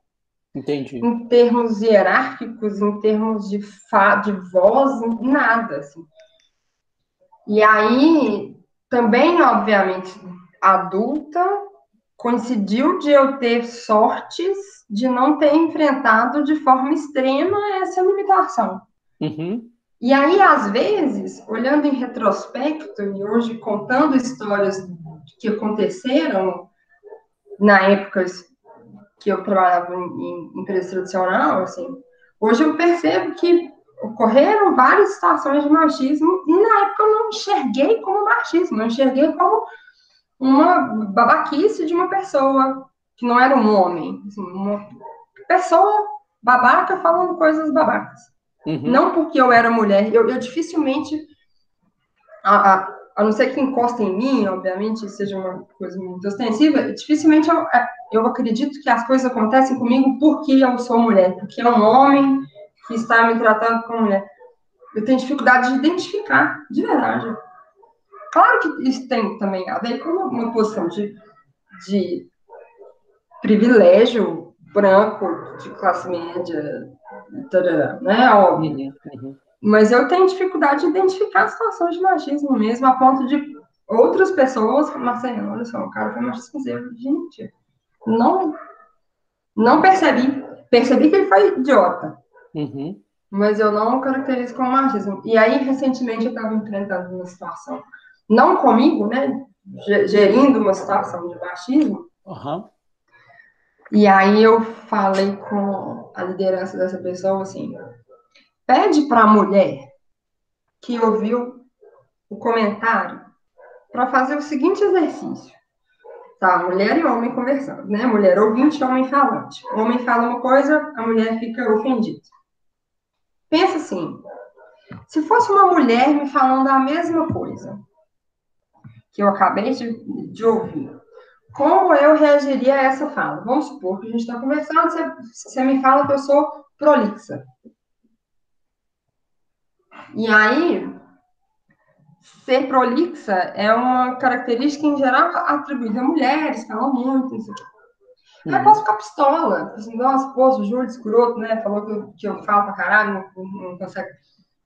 Speaker 1: Entendi.
Speaker 2: Em termos hierárquicos, em termos de, fa de voz, nada, assim. E aí, também, obviamente, adulta, coincidiu de eu ter sortes de não ter enfrentado de forma extrema essa limitação. Uhum. E aí, às vezes, olhando em retrospecto e hoje contando histórias que aconteceram na época que eu trabalhava em, em empresa tradicional, assim, hoje eu percebo que ocorreram várias situações de machismo e na época eu não enxerguei como machismo, eu enxerguei como uma babaquice de uma pessoa que não era um homem, assim, uma pessoa babaca falando coisas babacas. Uhum. Não porque eu era mulher, eu, eu dificilmente, a, a, a, não ser que encosta em mim, obviamente, seja uma coisa muito ostensiva, dificilmente eu, é, eu acredito que as coisas acontecem comigo porque eu sou mulher, porque é um homem que está me tratando como mulher. Eu tenho dificuldade de identificar, de verdade. Claro que isso tem também a ver com uma posição de, de privilégio branco, de classe média, tarará, né? Óbvio. Uhum. Mas eu tenho dificuldade de identificar situações de machismo mesmo, a ponto de outras pessoas, Marcelo, olha só, o cara foi machista mesmo. Gente, não, não percebi. Percebi que ele foi idiota. Uhum. Mas eu não caracterizo como machismo. E aí, recentemente, eu estava enfrentando uma situação não comigo, né, gerindo uma situação de machismo. Uhum. E aí eu falei com a liderança dessa pessoa assim: pede para a mulher que ouviu o comentário para fazer o seguinte exercício. Tá, mulher e homem conversando, né? Mulher ouvinte, homem falante. O homem fala uma coisa, a mulher fica ofendida. Pensa assim: se fosse uma mulher me falando a mesma coisa, que eu acabei de, de ouvir, como eu reagiria a essa fala? Vamos supor que a gente está conversando, você, você me fala que eu sou prolixa. E aí, ser prolixa é uma característica em geral atribuída a mulheres, falam muito, não sei o quê. Uhum. Aí posso ficar pistola. Assim, nossa, pô, o Júlio escroto, né? Falou que eu, que eu falo pra caralho, não, não consegue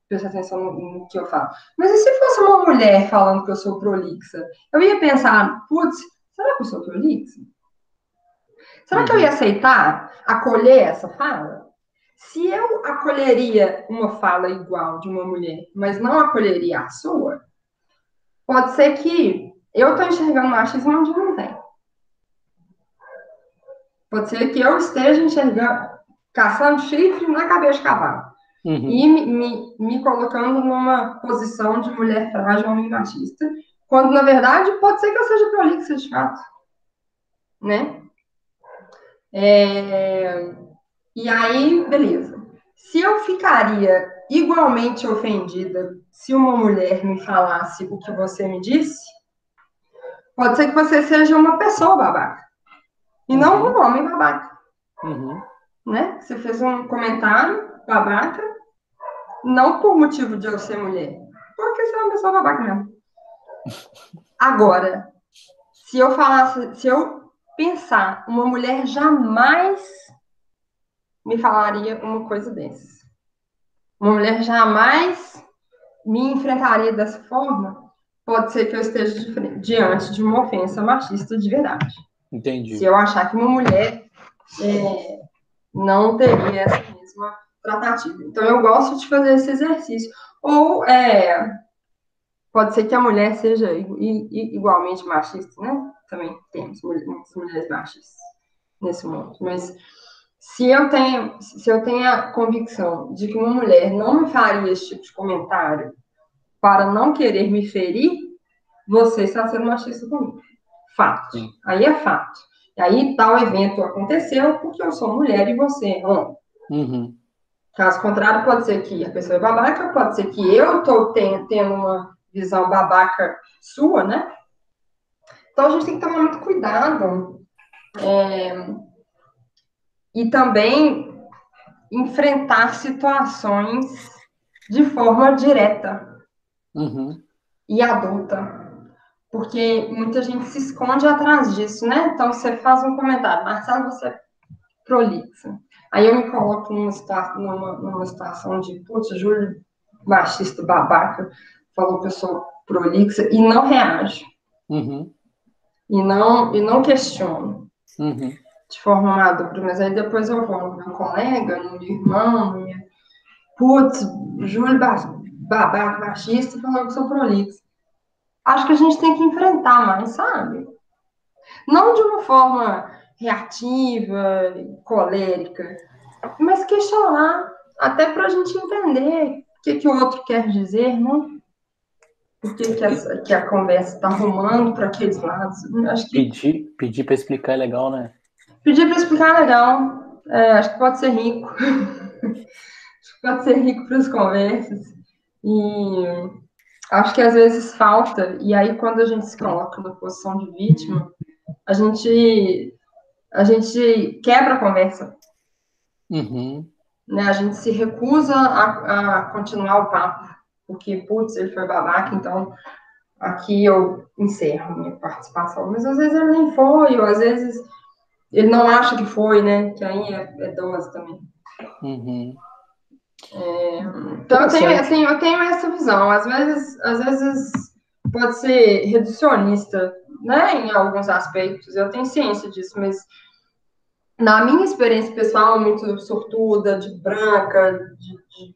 Speaker 2: prestar atenção no, no, que eu falo. Mas e se fosse uma mulher falando que eu sou prolixa? Eu ia pensar, putz, será que eu sou prolixa? Será uhum. que eu ia uhum. aceitar acolher essa fala? Se eu acolheria uma fala igual de uma mulher, mas não acolheria a sua, pode ser que eu estou enxergando machismo onde não tem. Pode ser que eu esteja enxergando, caçando chifre na cabeça de cavalo. Uhum. E me, me, me, colocando numa posição de mulher frágil, homem machista, quando na verdade pode ser que eu seja prolixa de fato. Né? É... E aí, beleza. Se eu ficaria igualmente ofendida se uma mulher me falasse o que você me disse, pode ser que você seja uma pessoa babaca. E não uhum. um homem babaca. Uhum. Né? Você fez um comentário babaca, não por motivo de eu ser mulher, porque você é uma eu sou babaca mesmo. Agora, se eu falasse, se eu pensar, uma mulher jamais me falaria uma coisa dessas. Uma mulher jamais me enfrentaria dessa forma. Pode ser que eu esteja diante de uma ofensa machista de verdade.
Speaker 1: Entendi.
Speaker 2: Se eu achar que uma mulher é, não teria essa mesma tratativa. Então, eu gosto de fazer esse exercício. Ou é, pode ser que a mulher seja igualmente machista, né? Também temos muitas mulheres machistas nesse mundo. Mas se eu tenho, se eu tenho a convicção de que uma mulher não me faria esse tipo de comentário para não querer me ferir, você está sendo machista comigo. Fato. Sim. Aí é fato. E aí tal evento aconteceu porque eu sou mulher e você é homem.
Speaker 1: Uhum.
Speaker 2: Caso contrário, pode ser que a pessoa é babaca, pode ser que eu estou tendo, tendo uma visão babaca sua, né? Então a gente tem que tomar muito cuidado. É, e também enfrentar situações de forma direta
Speaker 1: uhum.
Speaker 2: e adulta. Porque muita gente se esconde atrás disso, né? Então você faz um comentário, Marcelo, você é prolixa. Aí eu me coloco numa, situação, numa, numa situação de, putz, Júlio, machista, babaca, falou que eu sou prolixa, e não reage.
Speaker 1: Uhum.
Speaker 2: E, não, e não questiono.
Speaker 1: Uhum.
Speaker 2: De forma madura. Mas aí depois eu vou no meu colega, no meu irmão, putz, Júlio, babaca, machista, falou que sou prolixa. Acho que a gente tem que enfrentar mais, sabe? Não de uma forma reativa, colérica, mas questionar, até para a gente entender o que, que o outro quer dizer, né? Por que, que, que a conversa está arrumando para aqueles lados. Acho que...
Speaker 1: Pedir, pedir para explicar é legal, né?
Speaker 2: Pedir para explicar é legal. É, acho que pode ser rico. acho que pode ser rico para as conversas. E acho que às vezes falta, e aí quando a gente se coloca na posição de vítima, a gente a gente quebra a conversa.
Speaker 1: Uhum.
Speaker 2: Né? A gente se recusa a, a continuar o papo, porque, putz, ele foi babaca, então aqui eu encerro minha participação. Mas às vezes ele nem foi, ou às vezes ele não acha que foi, né? Que aí é, é dose também.
Speaker 1: Uhum.
Speaker 2: É, então eu tenho, assim, eu tenho essa visão. Às vezes, às vezes pode ser reducionista, né? Em alguns aspectos, eu tenho ciência disso, mas na minha experiência pessoal, muito sortuda, de branca, de, de,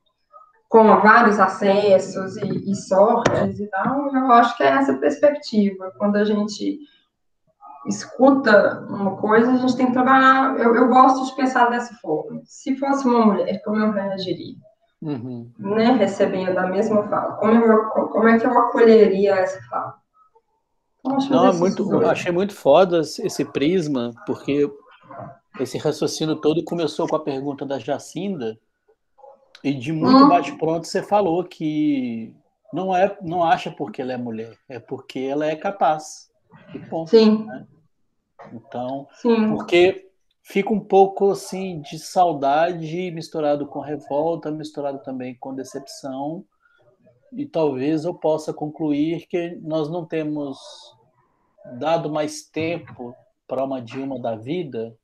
Speaker 2: com vários acessos e, e, sortes e tal, eu acho que é essa perspectiva. Quando a gente escuta uma coisa, a gente tem que trabalhar. Eu, eu gosto de pensar dessa forma. Se fosse uma mulher, como eu reagiria?
Speaker 1: Uhum.
Speaker 2: Né, recebendo a mesma fala. Como, eu, como é que eu acolheria essa fala?
Speaker 1: Então, Não, é muito, achei muito foda esse prisma, porque esse raciocínio todo começou com a pergunta da Jacinda, e de muito hum. bate-pronto você falou que não é, não acha porque ela é mulher, é porque ela é capaz. E ponto,
Speaker 2: Sim.
Speaker 1: Né? Então,
Speaker 2: Sim.
Speaker 1: porque fica um pouco assim de saudade misturado com revolta, misturado também com decepção. E talvez eu possa concluir que nós não temos dado mais tempo para uma Dilma da vida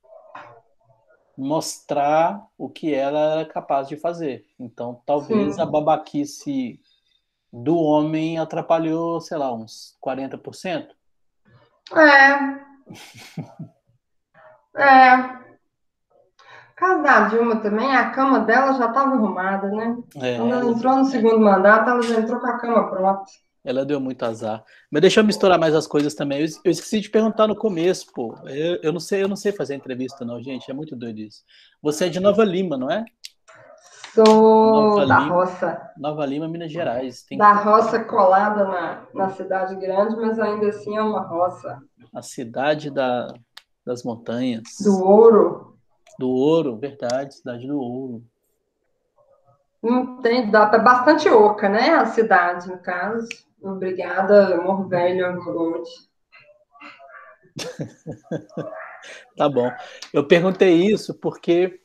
Speaker 1: mostrar o que ela era capaz de fazer. Então, talvez Sim. a babaquice do homem atrapalhou, sei lá, uns 40%.
Speaker 2: É. é. Caso da Dilma também, a cama dela já estava arrumada, né? É, Quando ela entrou no segundo mandato, ela já entrou com a cama pronta.
Speaker 1: Ela deu muito azar. Mas deixa eu misturar mais as coisas também. Eu, eu esqueci de perguntar no começo, pô. Eu, eu, não sei, eu não sei fazer entrevista, não, gente. É muito doido isso. Você é de Nova Lima, não é?
Speaker 2: Sou Nova da Lima, roça.
Speaker 1: Nova Lima, Minas Gerais.
Speaker 2: Tem... Da roça colada na, na cidade grande, mas ainda assim é uma roça.
Speaker 1: A cidade da, das montanhas.
Speaker 2: Do ouro.
Speaker 1: Do ouro, verdade, cidade do ouro.
Speaker 2: Não tem, dá bastante oca, né? A cidade, no caso. Obrigada, amor velho,
Speaker 1: Tá bom. Eu perguntei isso porque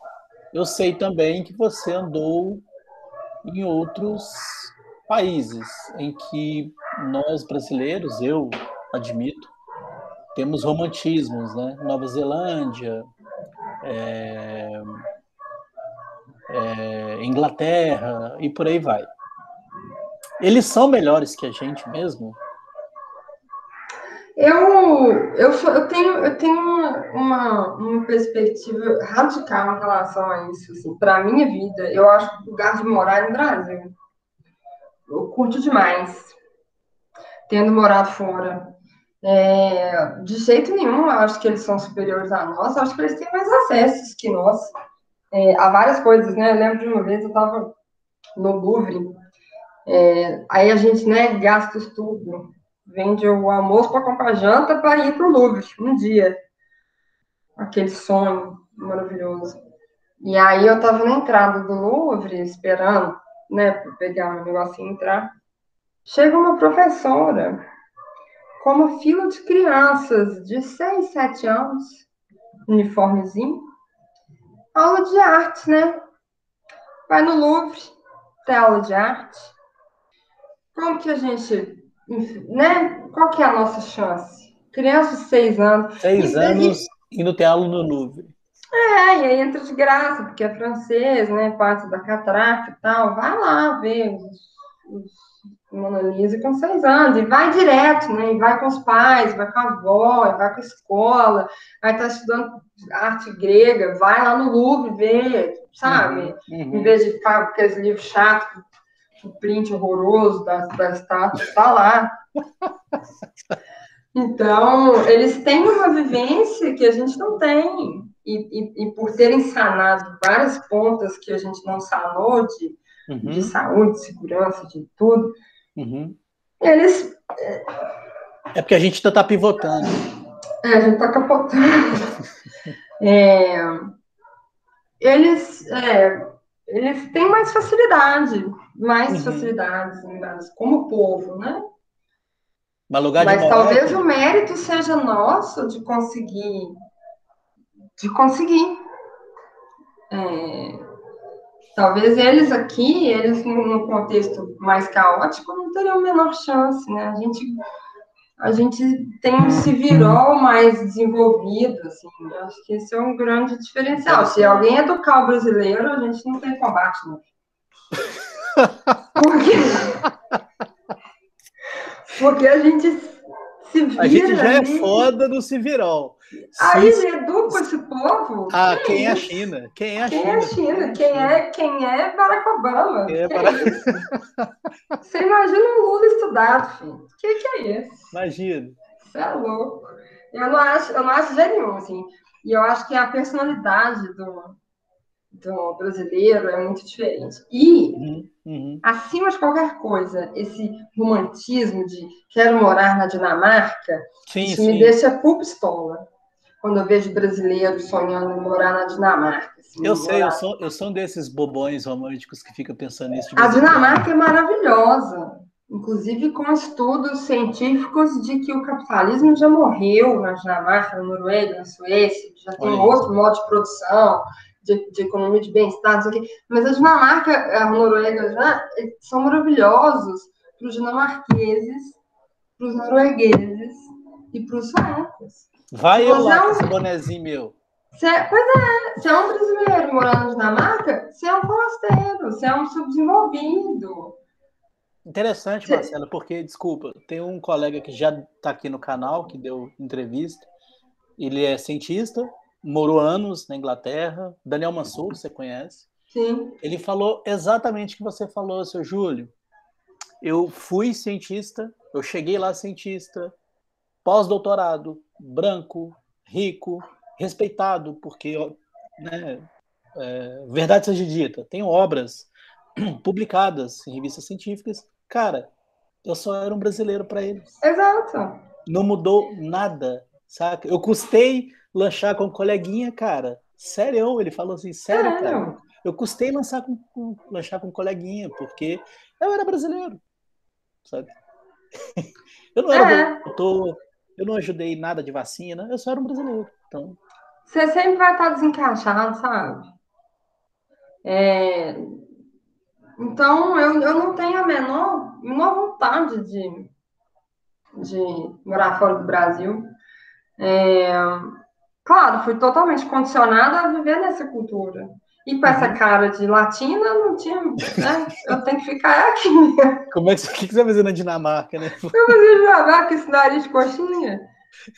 Speaker 1: eu sei também que você andou em outros países em que nós brasileiros, eu admito, temos romantismos, né? Nova Zelândia, é, é, Inglaterra e por aí vai. Eles são melhores que a gente mesmo?
Speaker 2: Eu, eu, eu tenho, eu tenho uma, uma, uma, perspectiva radical em relação a isso. Assim. Para a minha vida, eu acho que o lugar de morar é no Brasil. Eu curto demais, tendo morado fora. É, de jeito nenhum, eu acho que eles são superiores a nós. Eu acho que eles têm mais acessos que nós é, a várias coisas, né? Eu lembro de uma vez eu estava no Louvre, é, aí a gente, né, gasta tudo vende o almoço para comprar janta para ir para o Louvre um dia. Aquele sonho maravilhoso. E aí eu estava na entrada do Louvre, esperando, né, para pegar um negocinho e entrar. Chega uma professora com uma fila de crianças de 6, 7 anos, uniformezinho, aula de arte, né? Vai no Louvre, tem aula de arte. Como que a gente né? Qual que é a nossa chance? Criança de seis anos.
Speaker 1: Seis e, anos e, indo ter aula no Louvre.
Speaker 2: É, e aí entra de graça, porque é francês, né? Parte da catraca e tal. Vai lá ver os, os Mona Lisa com seis anos, e vai direto, né? E vai com os pais, vai com a avó, vai com a escola, vai estar tá estudando arte grega, vai lá no Louvre ver, sabe? Uhum, uhum. Em vez de ficar com aqueles livros chatos o print horroroso da, da estátua está lá. Então, eles têm uma vivência que a gente não tem. E, e, e por terem sanado várias pontas que a gente não sanou de, uhum. de saúde, de segurança, de tudo, uhum. eles.
Speaker 1: É porque a gente está pivotando.
Speaker 2: É, a gente está capotando. é, eles, é, eles têm mais facilidade mais uhum. facilidades como povo, né?
Speaker 1: Mas, lugar
Speaker 2: Mas talvez o mérito seja nosso de conseguir, de conseguir. É, talvez eles aqui, eles no contexto mais caótico, não teriam a menor chance, né? A gente, a gente tem um civirol mais desenvolvido, assim. Acho que esse é um grande diferencial. Se alguém educar o brasileiro, a gente não tem combate, né? Porque, porque a gente se vira.
Speaker 1: A gente já é foda no Civirol.
Speaker 2: Aí se... educa esse povo.
Speaker 1: Ah, quem, quem é a China? Quem é a
Speaker 2: quem China? É a China? Quem é, quem é Barack Obama? Quem é Barack... É Você imagina o Lula estudado, filho. O que, que é isso?
Speaker 1: Imagina.
Speaker 2: Isso é louco. Eu não acho, eu não acho nenhum, assim. E eu acho que a personalidade do, do brasileiro é muito diferente. E, uhum, uhum. acima de qualquer coisa, esse romantismo de quero morar na Dinamarca, sim, isso sim. me deixa full pistola. Quando eu vejo brasileiros sonhando em morar na Dinamarca.
Speaker 1: Assim, eu sei, eu sou, eu sou um desses bobões românticos que fica pensando nisso.
Speaker 2: A Dinamarca é maravilhosa. Inclusive com estudos científicos de que o capitalismo já morreu na Dinamarca, na Noruega, na Suécia, já tem Olha outro modo de produção, de, de economia de bem-estar, não sei o quê. Mas a Dinamarca, a Noruega, já, são maravilhosos para os dinamarqueses, para os noruegueses e para os suecos.
Speaker 1: Vai eu lá é com esse bonezinho meu.
Speaker 2: Cê, pois é, você é um brasileiro morando na Dinamarca, você é um forasteiro, você é um subdesenvolvido.
Speaker 1: Interessante, Cê... Marcelo, porque, desculpa, tem um colega que já está aqui no canal, que deu entrevista, ele é cientista, morou anos na Inglaterra, Daniel Mansur, você conhece?
Speaker 2: Sim.
Speaker 1: Ele falou exatamente o que você falou, seu Júlio. Eu fui cientista, eu cheguei lá cientista, pós-doutorado, branco, rico, respeitado, porque, né, é, verdade seja dita, tenho obras publicadas em revistas científicas. Cara, eu só era um brasileiro para eles.
Speaker 2: Exato.
Speaker 1: Não mudou nada, saca? Eu custei lanchar com um coleguinha, cara. Sério, ele falou assim, sério, é, cara. Eu custei lançar com, com, lanchar com um coleguinha, porque eu era brasileiro, sabe? Eu não era é. doutor, eu não ajudei nada de vacina, eu só era um brasileiro. Então...
Speaker 2: Você sempre vai estar desencaixado, sabe? É... Então, eu, eu não tenho a menor, menor vontade de, de morar fora do Brasil. É, claro, fui totalmente condicionada a viver nessa cultura. E com essa uhum. cara de latina, não tinha. Né? Eu tenho que ficar aqui.
Speaker 1: Como é que, que, que você vai fazer na Dinamarca, né?
Speaker 2: Eu vou fazer na Dinamarca esse nariz de coxinha.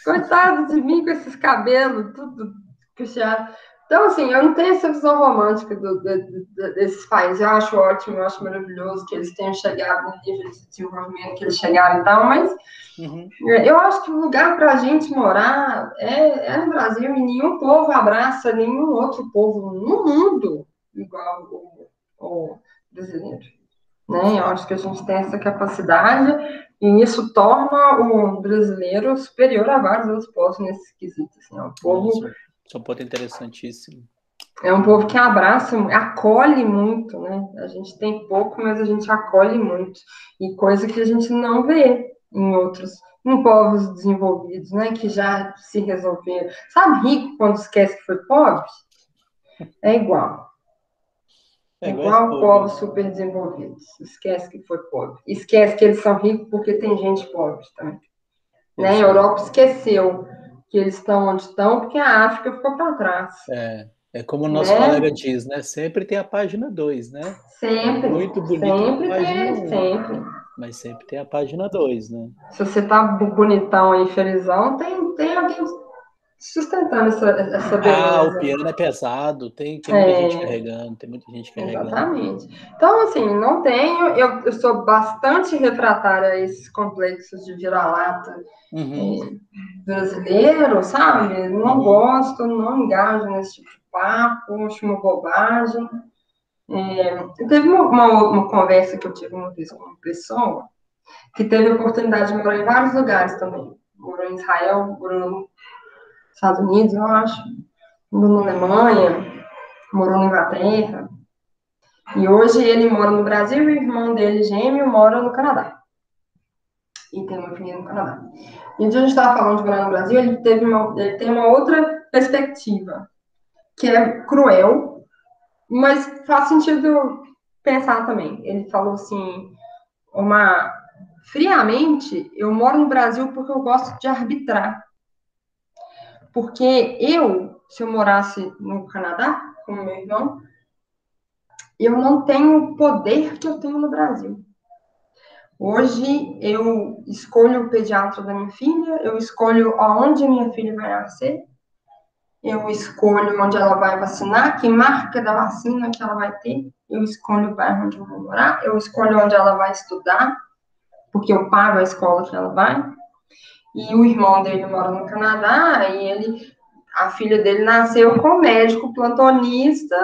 Speaker 2: Coitado de mim com esses cabelos, tudo puxado. Então, assim, eu não tenho essa visão romântica do, do, do, desses países. Eu acho ótimo, eu acho maravilhoso que eles tenham chegado no nível de desenvolvimento que eles chegaram e tal, mas uhum. eu acho que o lugar para a gente morar é, é, no Brasil e nenhum povo abraça nenhum outro povo no mundo igual o, o brasileiro. Né? Eu acho que a gente tem essa capacidade e isso torna o brasileiro superior a vários outros povos nesse quesito. Assim, é um povo
Speaker 1: isso é um ponto interessantíssimo.
Speaker 2: É um povo que abraça, acolhe muito, né? A gente tem pouco, mas a gente acolhe muito. E coisa que a gente não vê em outros, em povos desenvolvidos, né? Que já se resolveram. Sabe rico quando esquece que foi pobre? É igual. É igual, igual povos super desenvolvidos. Esquece que foi pobre. Esquece que eles são ricos porque tem gente pobre também. Né? A Europa esqueceu que eles estão onde estão, porque a África ficou para trás.
Speaker 1: É, é como o nosso né? colega diz, né? Sempre tem a página 2, né?
Speaker 2: Sempre.
Speaker 1: muito bonito
Speaker 2: sempre tem, um, sempre.
Speaker 1: Mas sempre tem a página 2, né?
Speaker 2: Se você tá bonitão aí, felizão, tem, tem alguém sustentando essa, essa beleza.
Speaker 1: Ah, o piano é pesado, tem, tem muita é, gente carregando, tem muita gente carregando.
Speaker 2: Exatamente. Então, assim, não tenho, eu, eu sou bastante refratária a esses complexos de vira-lata uhum. é, brasileiro, sabe? Não uhum. gosto, não engajo nesse tipo de papo, acho uma bobagem. É, teve uma, uma, uma, conversa que eu tive uma vez com uma pessoa que teve a oportunidade de morar em vários lugares também. Morou em Israel, morou Estados Unidos, eu acho, morou na Alemanha, morou na Inglaterra. E hoje ele mora no Brasil e o irmão dele, gêmeo, mora no Canadá. E tem uma filha no Canadá. E a gente estava falando de morar no Brasil, ele, teve uma, ele tem uma outra perspectiva, que é cruel, mas faz sentido pensar também. Ele falou assim, uma friamente, eu moro no Brasil porque eu gosto de arbitrar. Porque eu, se eu morasse no Canadá, com meu irmão, eu não tenho o poder que eu tenho no Brasil. Hoje eu escolho o pediatra da minha filha, eu escolho aonde a minha filha vai nascer, eu escolho onde ela vai vacinar, que marca da vacina que ela vai ter, eu escolho o bairro onde eu vou morar, eu escolho onde ela vai estudar, porque eu pago a escola que ela vai, e o irmão dele mora no Canadá, e ele, a filha dele nasceu com médico plantonista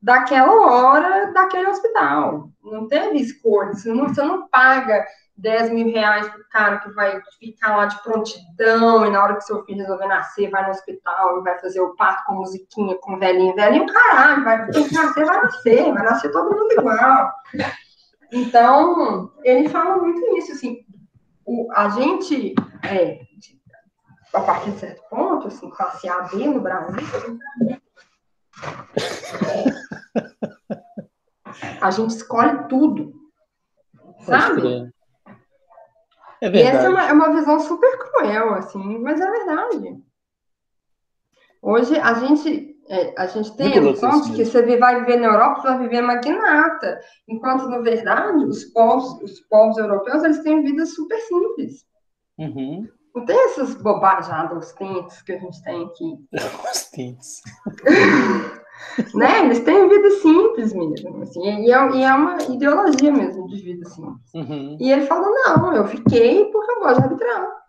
Speaker 2: daquela hora, daquele hospital. Não teve escolha, você não, você não paga 10 mil reais pro cara que vai ficar lá de prontidão, e na hora que seu filho resolver nascer, vai no hospital e vai fazer o parto com musiquinha, com velhinho, velhinho, caralho, vai nascer, vai nascer, vai nascer todo mundo igual. Então, ele fala muito isso, assim, o, a gente, é, a partir de certo ponto, assim, classe A, B no Brasil, a gente escolhe tudo, sabe? É verdade. E essa é uma, é uma visão super cruel, assim, mas é verdade. Hoje a gente é, a gente tem a noção de que você vai viver na Europa, você vai viver magnata, enquanto, na verdade, os povos, os povos europeus, eles têm vidas super simples.
Speaker 1: Uhum.
Speaker 2: Não tem essas bobajadas, tintes que a gente tem aqui.
Speaker 1: Os tintes.
Speaker 2: né? Eles têm vida simples mesmo, assim, e é, e é uma ideologia mesmo de vida simples.
Speaker 1: Uhum.
Speaker 2: E ele falou, não, eu fiquei porque eu gosto de arbitrar.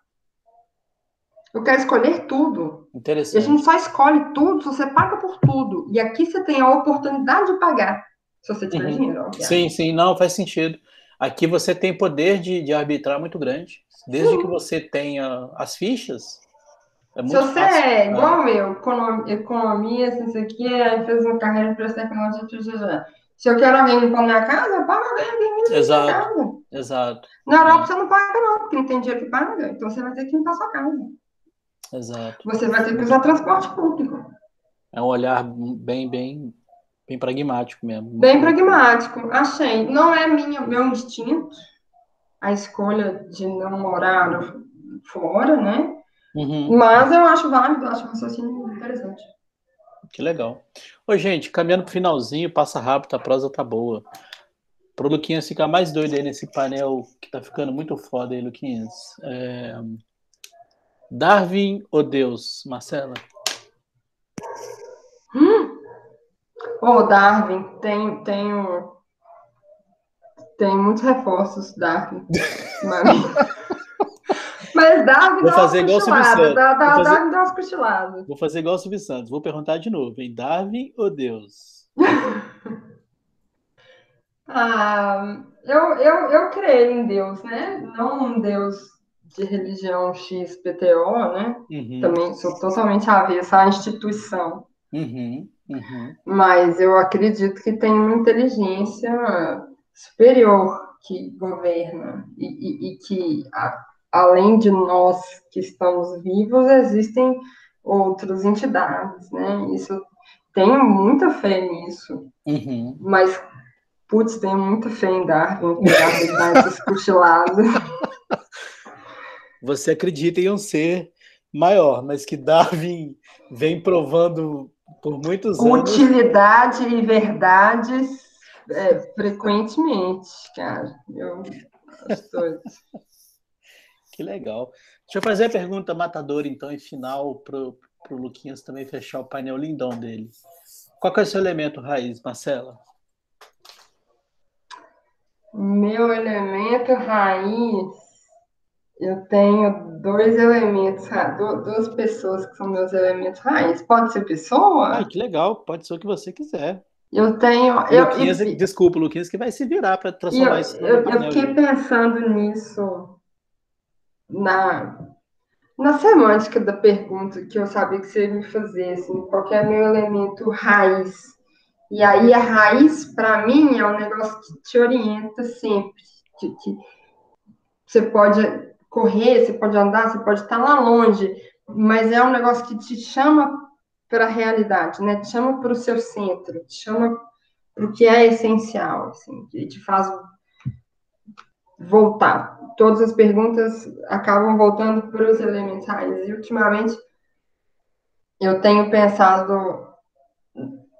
Speaker 2: Eu quero escolher tudo.
Speaker 1: Interessante.
Speaker 2: E a gente só escolhe tudo se você paga por tudo. E aqui você tem a oportunidade de pagar, se você tiver uhum. dinheiro.
Speaker 1: Sim, sim, não, faz sentido. Aqui você tem poder de, de arbitrar muito grande. Desde sim. que você tenha as fichas.
Speaker 2: É se você fácil, é né? igual eu, economia, isso aqui, fez uma carreira para tecnologia, se eu quero alguém limpar minha casa, eu pago alguém limpar
Speaker 1: Exato. minha casa. Exato.
Speaker 2: Na Europa você não paga, não, porque não tem dinheiro que paga. Então você vai ter que limpar sua casa.
Speaker 1: Exato.
Speaker 2: Você vai ter que usar transporte público.
Speaker 1: É um olhar bem, bem, Bem pragmático mesmo.
Speaker 2: Bem pragmático, achei. Não é minha, meu instinto a escolha de não morar fora, né? Uhum. Mas eu acho válido, acho um raciocínio interessante.
Speaker 1: Que legal. Ô, gente, caminhando pro finalzinho, passa rápido, a prosa tá boa. Pro Luquinhas ficar mais doido aí nesse painel que tá ficando muito foda aí, Luquinhas. É... Darwin ou Deus, Marcela?
Speaker 2: Hum. Oh, Darwin, tem, tenho, tem muitos reforços, Darwin. Mas Darwin
Speaker 1: Vou fazer igual o Silvio Santos.
Speaker 2: Dá, Vou fazer... Darwin dá umas
Speaker 1: Vou fazer igual o Silvio Santos. Vou perguntar de novo, hein? Darwin ou Deus?
Speaker 2: ah, eu, eu, eu creio em Deus, né? Não um Deus de religião XPTO, né? Uhum. Também sou totalmente avessa à instituição.
Speaker 1: Uhum. Uhum.
Speaker 2: Mas eu acredito que tem uma inteligência superior que governa e, e, e que a, além de nós que estamos vivos, existem outras entidades, né? Isso tenho muita fé nisso.
Speaker 1: Uhum.
Speaker 2: Mas, putz, tenho muita fé em Darwin, em Darwin dar essas cochiladas.
Speaker 1: Você acredita em um ser maior, mas que Darwin vem provando por muitos
Speaker 2: anos. Utilidade e verdades é, frequentemente, cara. Eu
Speaker 1: que legal. Deixa eu fazer a pergunta matadora, então, e final, para o Luquinhas também fechar o painel lindão dele. Qual é o seu elemento raiz, Marcela?
Speaker 2: Meu elemento raiz, eu tenho dois elementos, duas pessoas que são meus elementos raiz. Pode ser pessoa?
Speaker 1: Ah, que legal, pode ser o que você quiser.
Speaker 2: Eu tenho.
Speaker 1: Luquinhas, eu, desculpa, Luquinhas, que vai se virar para transformar
Speaker 2: eu,
Speaker 1: isso
Speaker 2: Eu, eu fiquei pensando nisso na, na semântica da pergunta que eu sabia que você ia me fazer, assim, qual é meu elemento raiz. E aí a raiz, para mim, é um negócio que te orienta sempre. Que, que você pode correr, você pode andar, você pode estar lá longe, mas é um negócio que te chama para a realidade, né? Te chama para o seu centro, te chama para o que é essencial, assim, que te faz voltar. Todas as perguntas acabam voltando para os elementais. E ultimamente eu tenho pensado.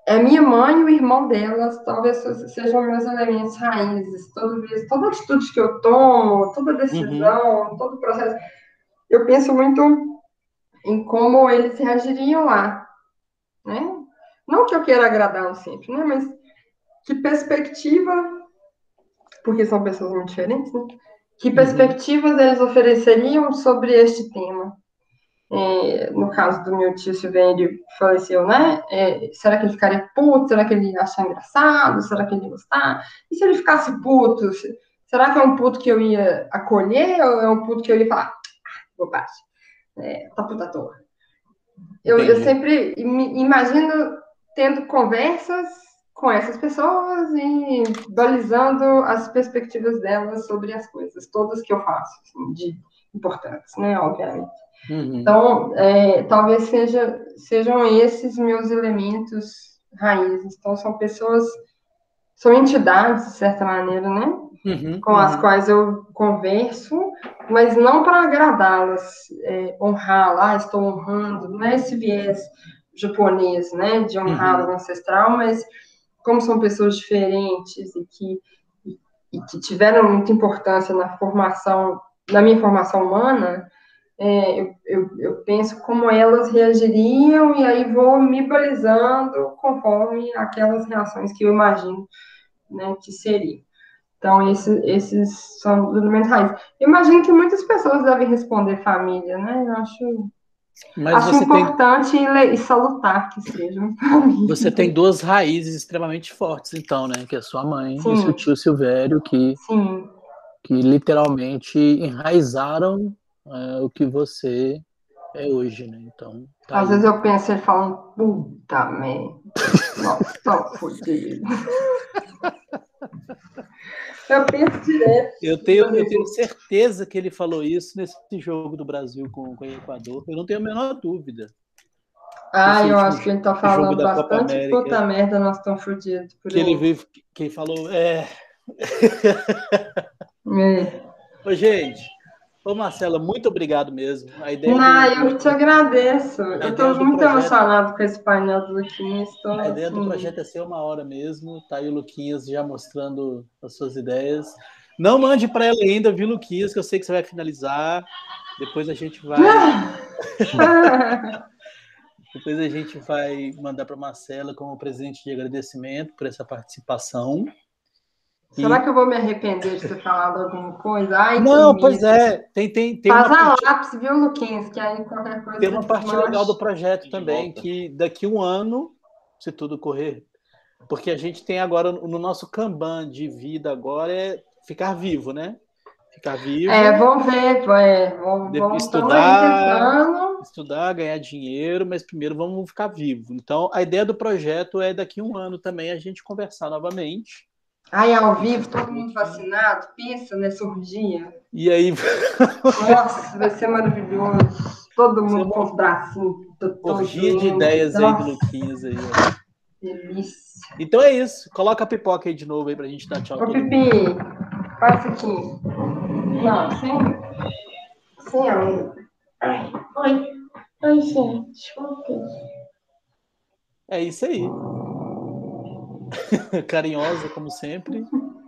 Speaker 2: É minha mãe e o irmão delas, talvez sejam meus elementos raízes. Toda vez, toda atitude que eu tomo, toda decisão, uhum. todo processo, eu penso muito em como eles reagiriam lá, né? Não que eu queira agradá-los sempre, né? Mas que perspectiva porque são pessoas muito diferentes, né? Que uhum. perspectivas uhum. eles ofereceriam sobre este tema? É, no caso do meu tio Silvério, faleceu, né? É, será que ele ficaria puto? Será que ele ia achar engraçado? Será que ele ia gostar? E se ele ficasse puto? Será que é um puto que eu ia acolher ou é um puto que eu ia falar, ah, bobagem, é, tá puta à toa? Eu, eu sempre imagino tendo conversas com essas pessoas e balizando as perspectivas delas sobre as coisas, todas que eu faço, assim, de importantes, né, obviamente. Uhum. Então, é, talvez seja, sejam esses meus elementos raízes. Então, são pessoas, são entidades, de certa maneira, né, uhum, com uhum. as quais eu converso, mas não para agradá-las, é, honrá-las, ah, estou honrando, não é esse viés japonês, né, de honrar uhum. o ancestral, mas como são pessoas diferentes e que, e, que tiveram muita importância na formação, na minha formação humana, é, eu, eu, eu, penso como elas reagiriam e aí vou me balizando conforme aquelas reações que eu imagino né, que seriam. Então, esse, esses são os elementos raiz. Imagino que muitas pessoas devem responder família, né? Eu acho mas Acho importante tem... e salutar que seja.
Speaker 1: Você tem duas raízes extremamente fortes, então, né? Que é sua mãe Sim. e seu tio Silvério, que,
Speaker 2: Sim.
Speaker 1: que literalmente enraizaram é, o que você é hoje, né? Então.
Speaker 2: Tá Às aí. vezes eu penso ele falando, puta merda. Nossa, fodido. Eu penso direto.
Speaker 1: Eu tenho, eu tenho certeza que ele falou isso nesse jogo do Brasil com, com o Equador. Eu não tenho a menor dúvida.
Speaker 2: Ah, eu acho que ele tá falando bastante puta merda, nós estamos fodidos.
Speaker 1: Que ele vive, quem falou, é. é. Ô, gente, ô Marcela, muito obrigado mesmo.
Speaker 2: A ideia ah, do... eu te agradeço. Eu estou muito projeto... emocionado com esse painel do Luquinhas. Tô,
Speaker 1: a ideia assim... do projeto é ser uma hora mesmo. Tá aí o Luquinhas já mostrando as suas ideias. Não mande para ela ainda, viu, Luquinhas, que eu sei que você vai finalizar. Depois a gente vai. Depois a gente vai mandar para Marcela como presente de agradecimento por essa participação.
Speaker 2: Será e... que eu vou me arrepender de ter falado alguma coisa? Ai,
Speaker 1: não, pois é. Tem, tem, tem
Speaker 2: Faz a parte... lápis, viu, Luquinhas? Que aí qualquer coisa.
Speaker 1: Tem uma parte legal do projeto também, que daqui um ano, se tudo correr, porque a gente tem agora no nosso Kanban de vida agora é ficar vivo, né? Ficar vivo.
Speaker 2: É, vamos ver, é, vamos, vamos
Speaker 1: estudar, estudar, ganhar dinheiro, mas primeiro vamos ficar vivo. Então, a ideia do projeto é daqui um ano também a gente conversar novamente.
Speaker 2: Ai, ao vivo, todo mundo vacinado, pensa nessa orgia.
Speaker 1: E aí.
Speaker 2: Nossa, vai ser maravilhoso. Todo mundo com os bracinhos.
Speaker 1: Orgia de ideias Nossa. aí do Luquinhas aí. Ó. Delícia. Então é isso. Coloca a pipoca aí de novo aí pra gente dar tchau.
Speaker 2: Ô, Pipi, passa aqui. Não, sem. Sem a Oi. Oi, gente.
Speaker 1: É isso aí. Carinhosa, como sempre.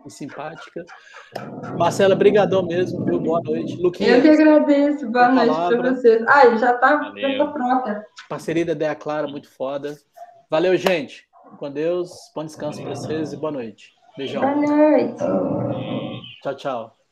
Speaker 1: E simpática. Marcela, brigadão mesmo, viu? Boa noite.
Speaker 2: Luquinha, Eu que agradeço. Boa noite para vocês. Ai, já tá, já tá pronta.
Speaker 1: Parceria da Ideia Clara, muito foda. Valeu, gente. Com Deus. Bom descanso para vocês e boa noite. Beijão.
Speaker 2: Boa noite.
Speaker 1: Tchau, tchau.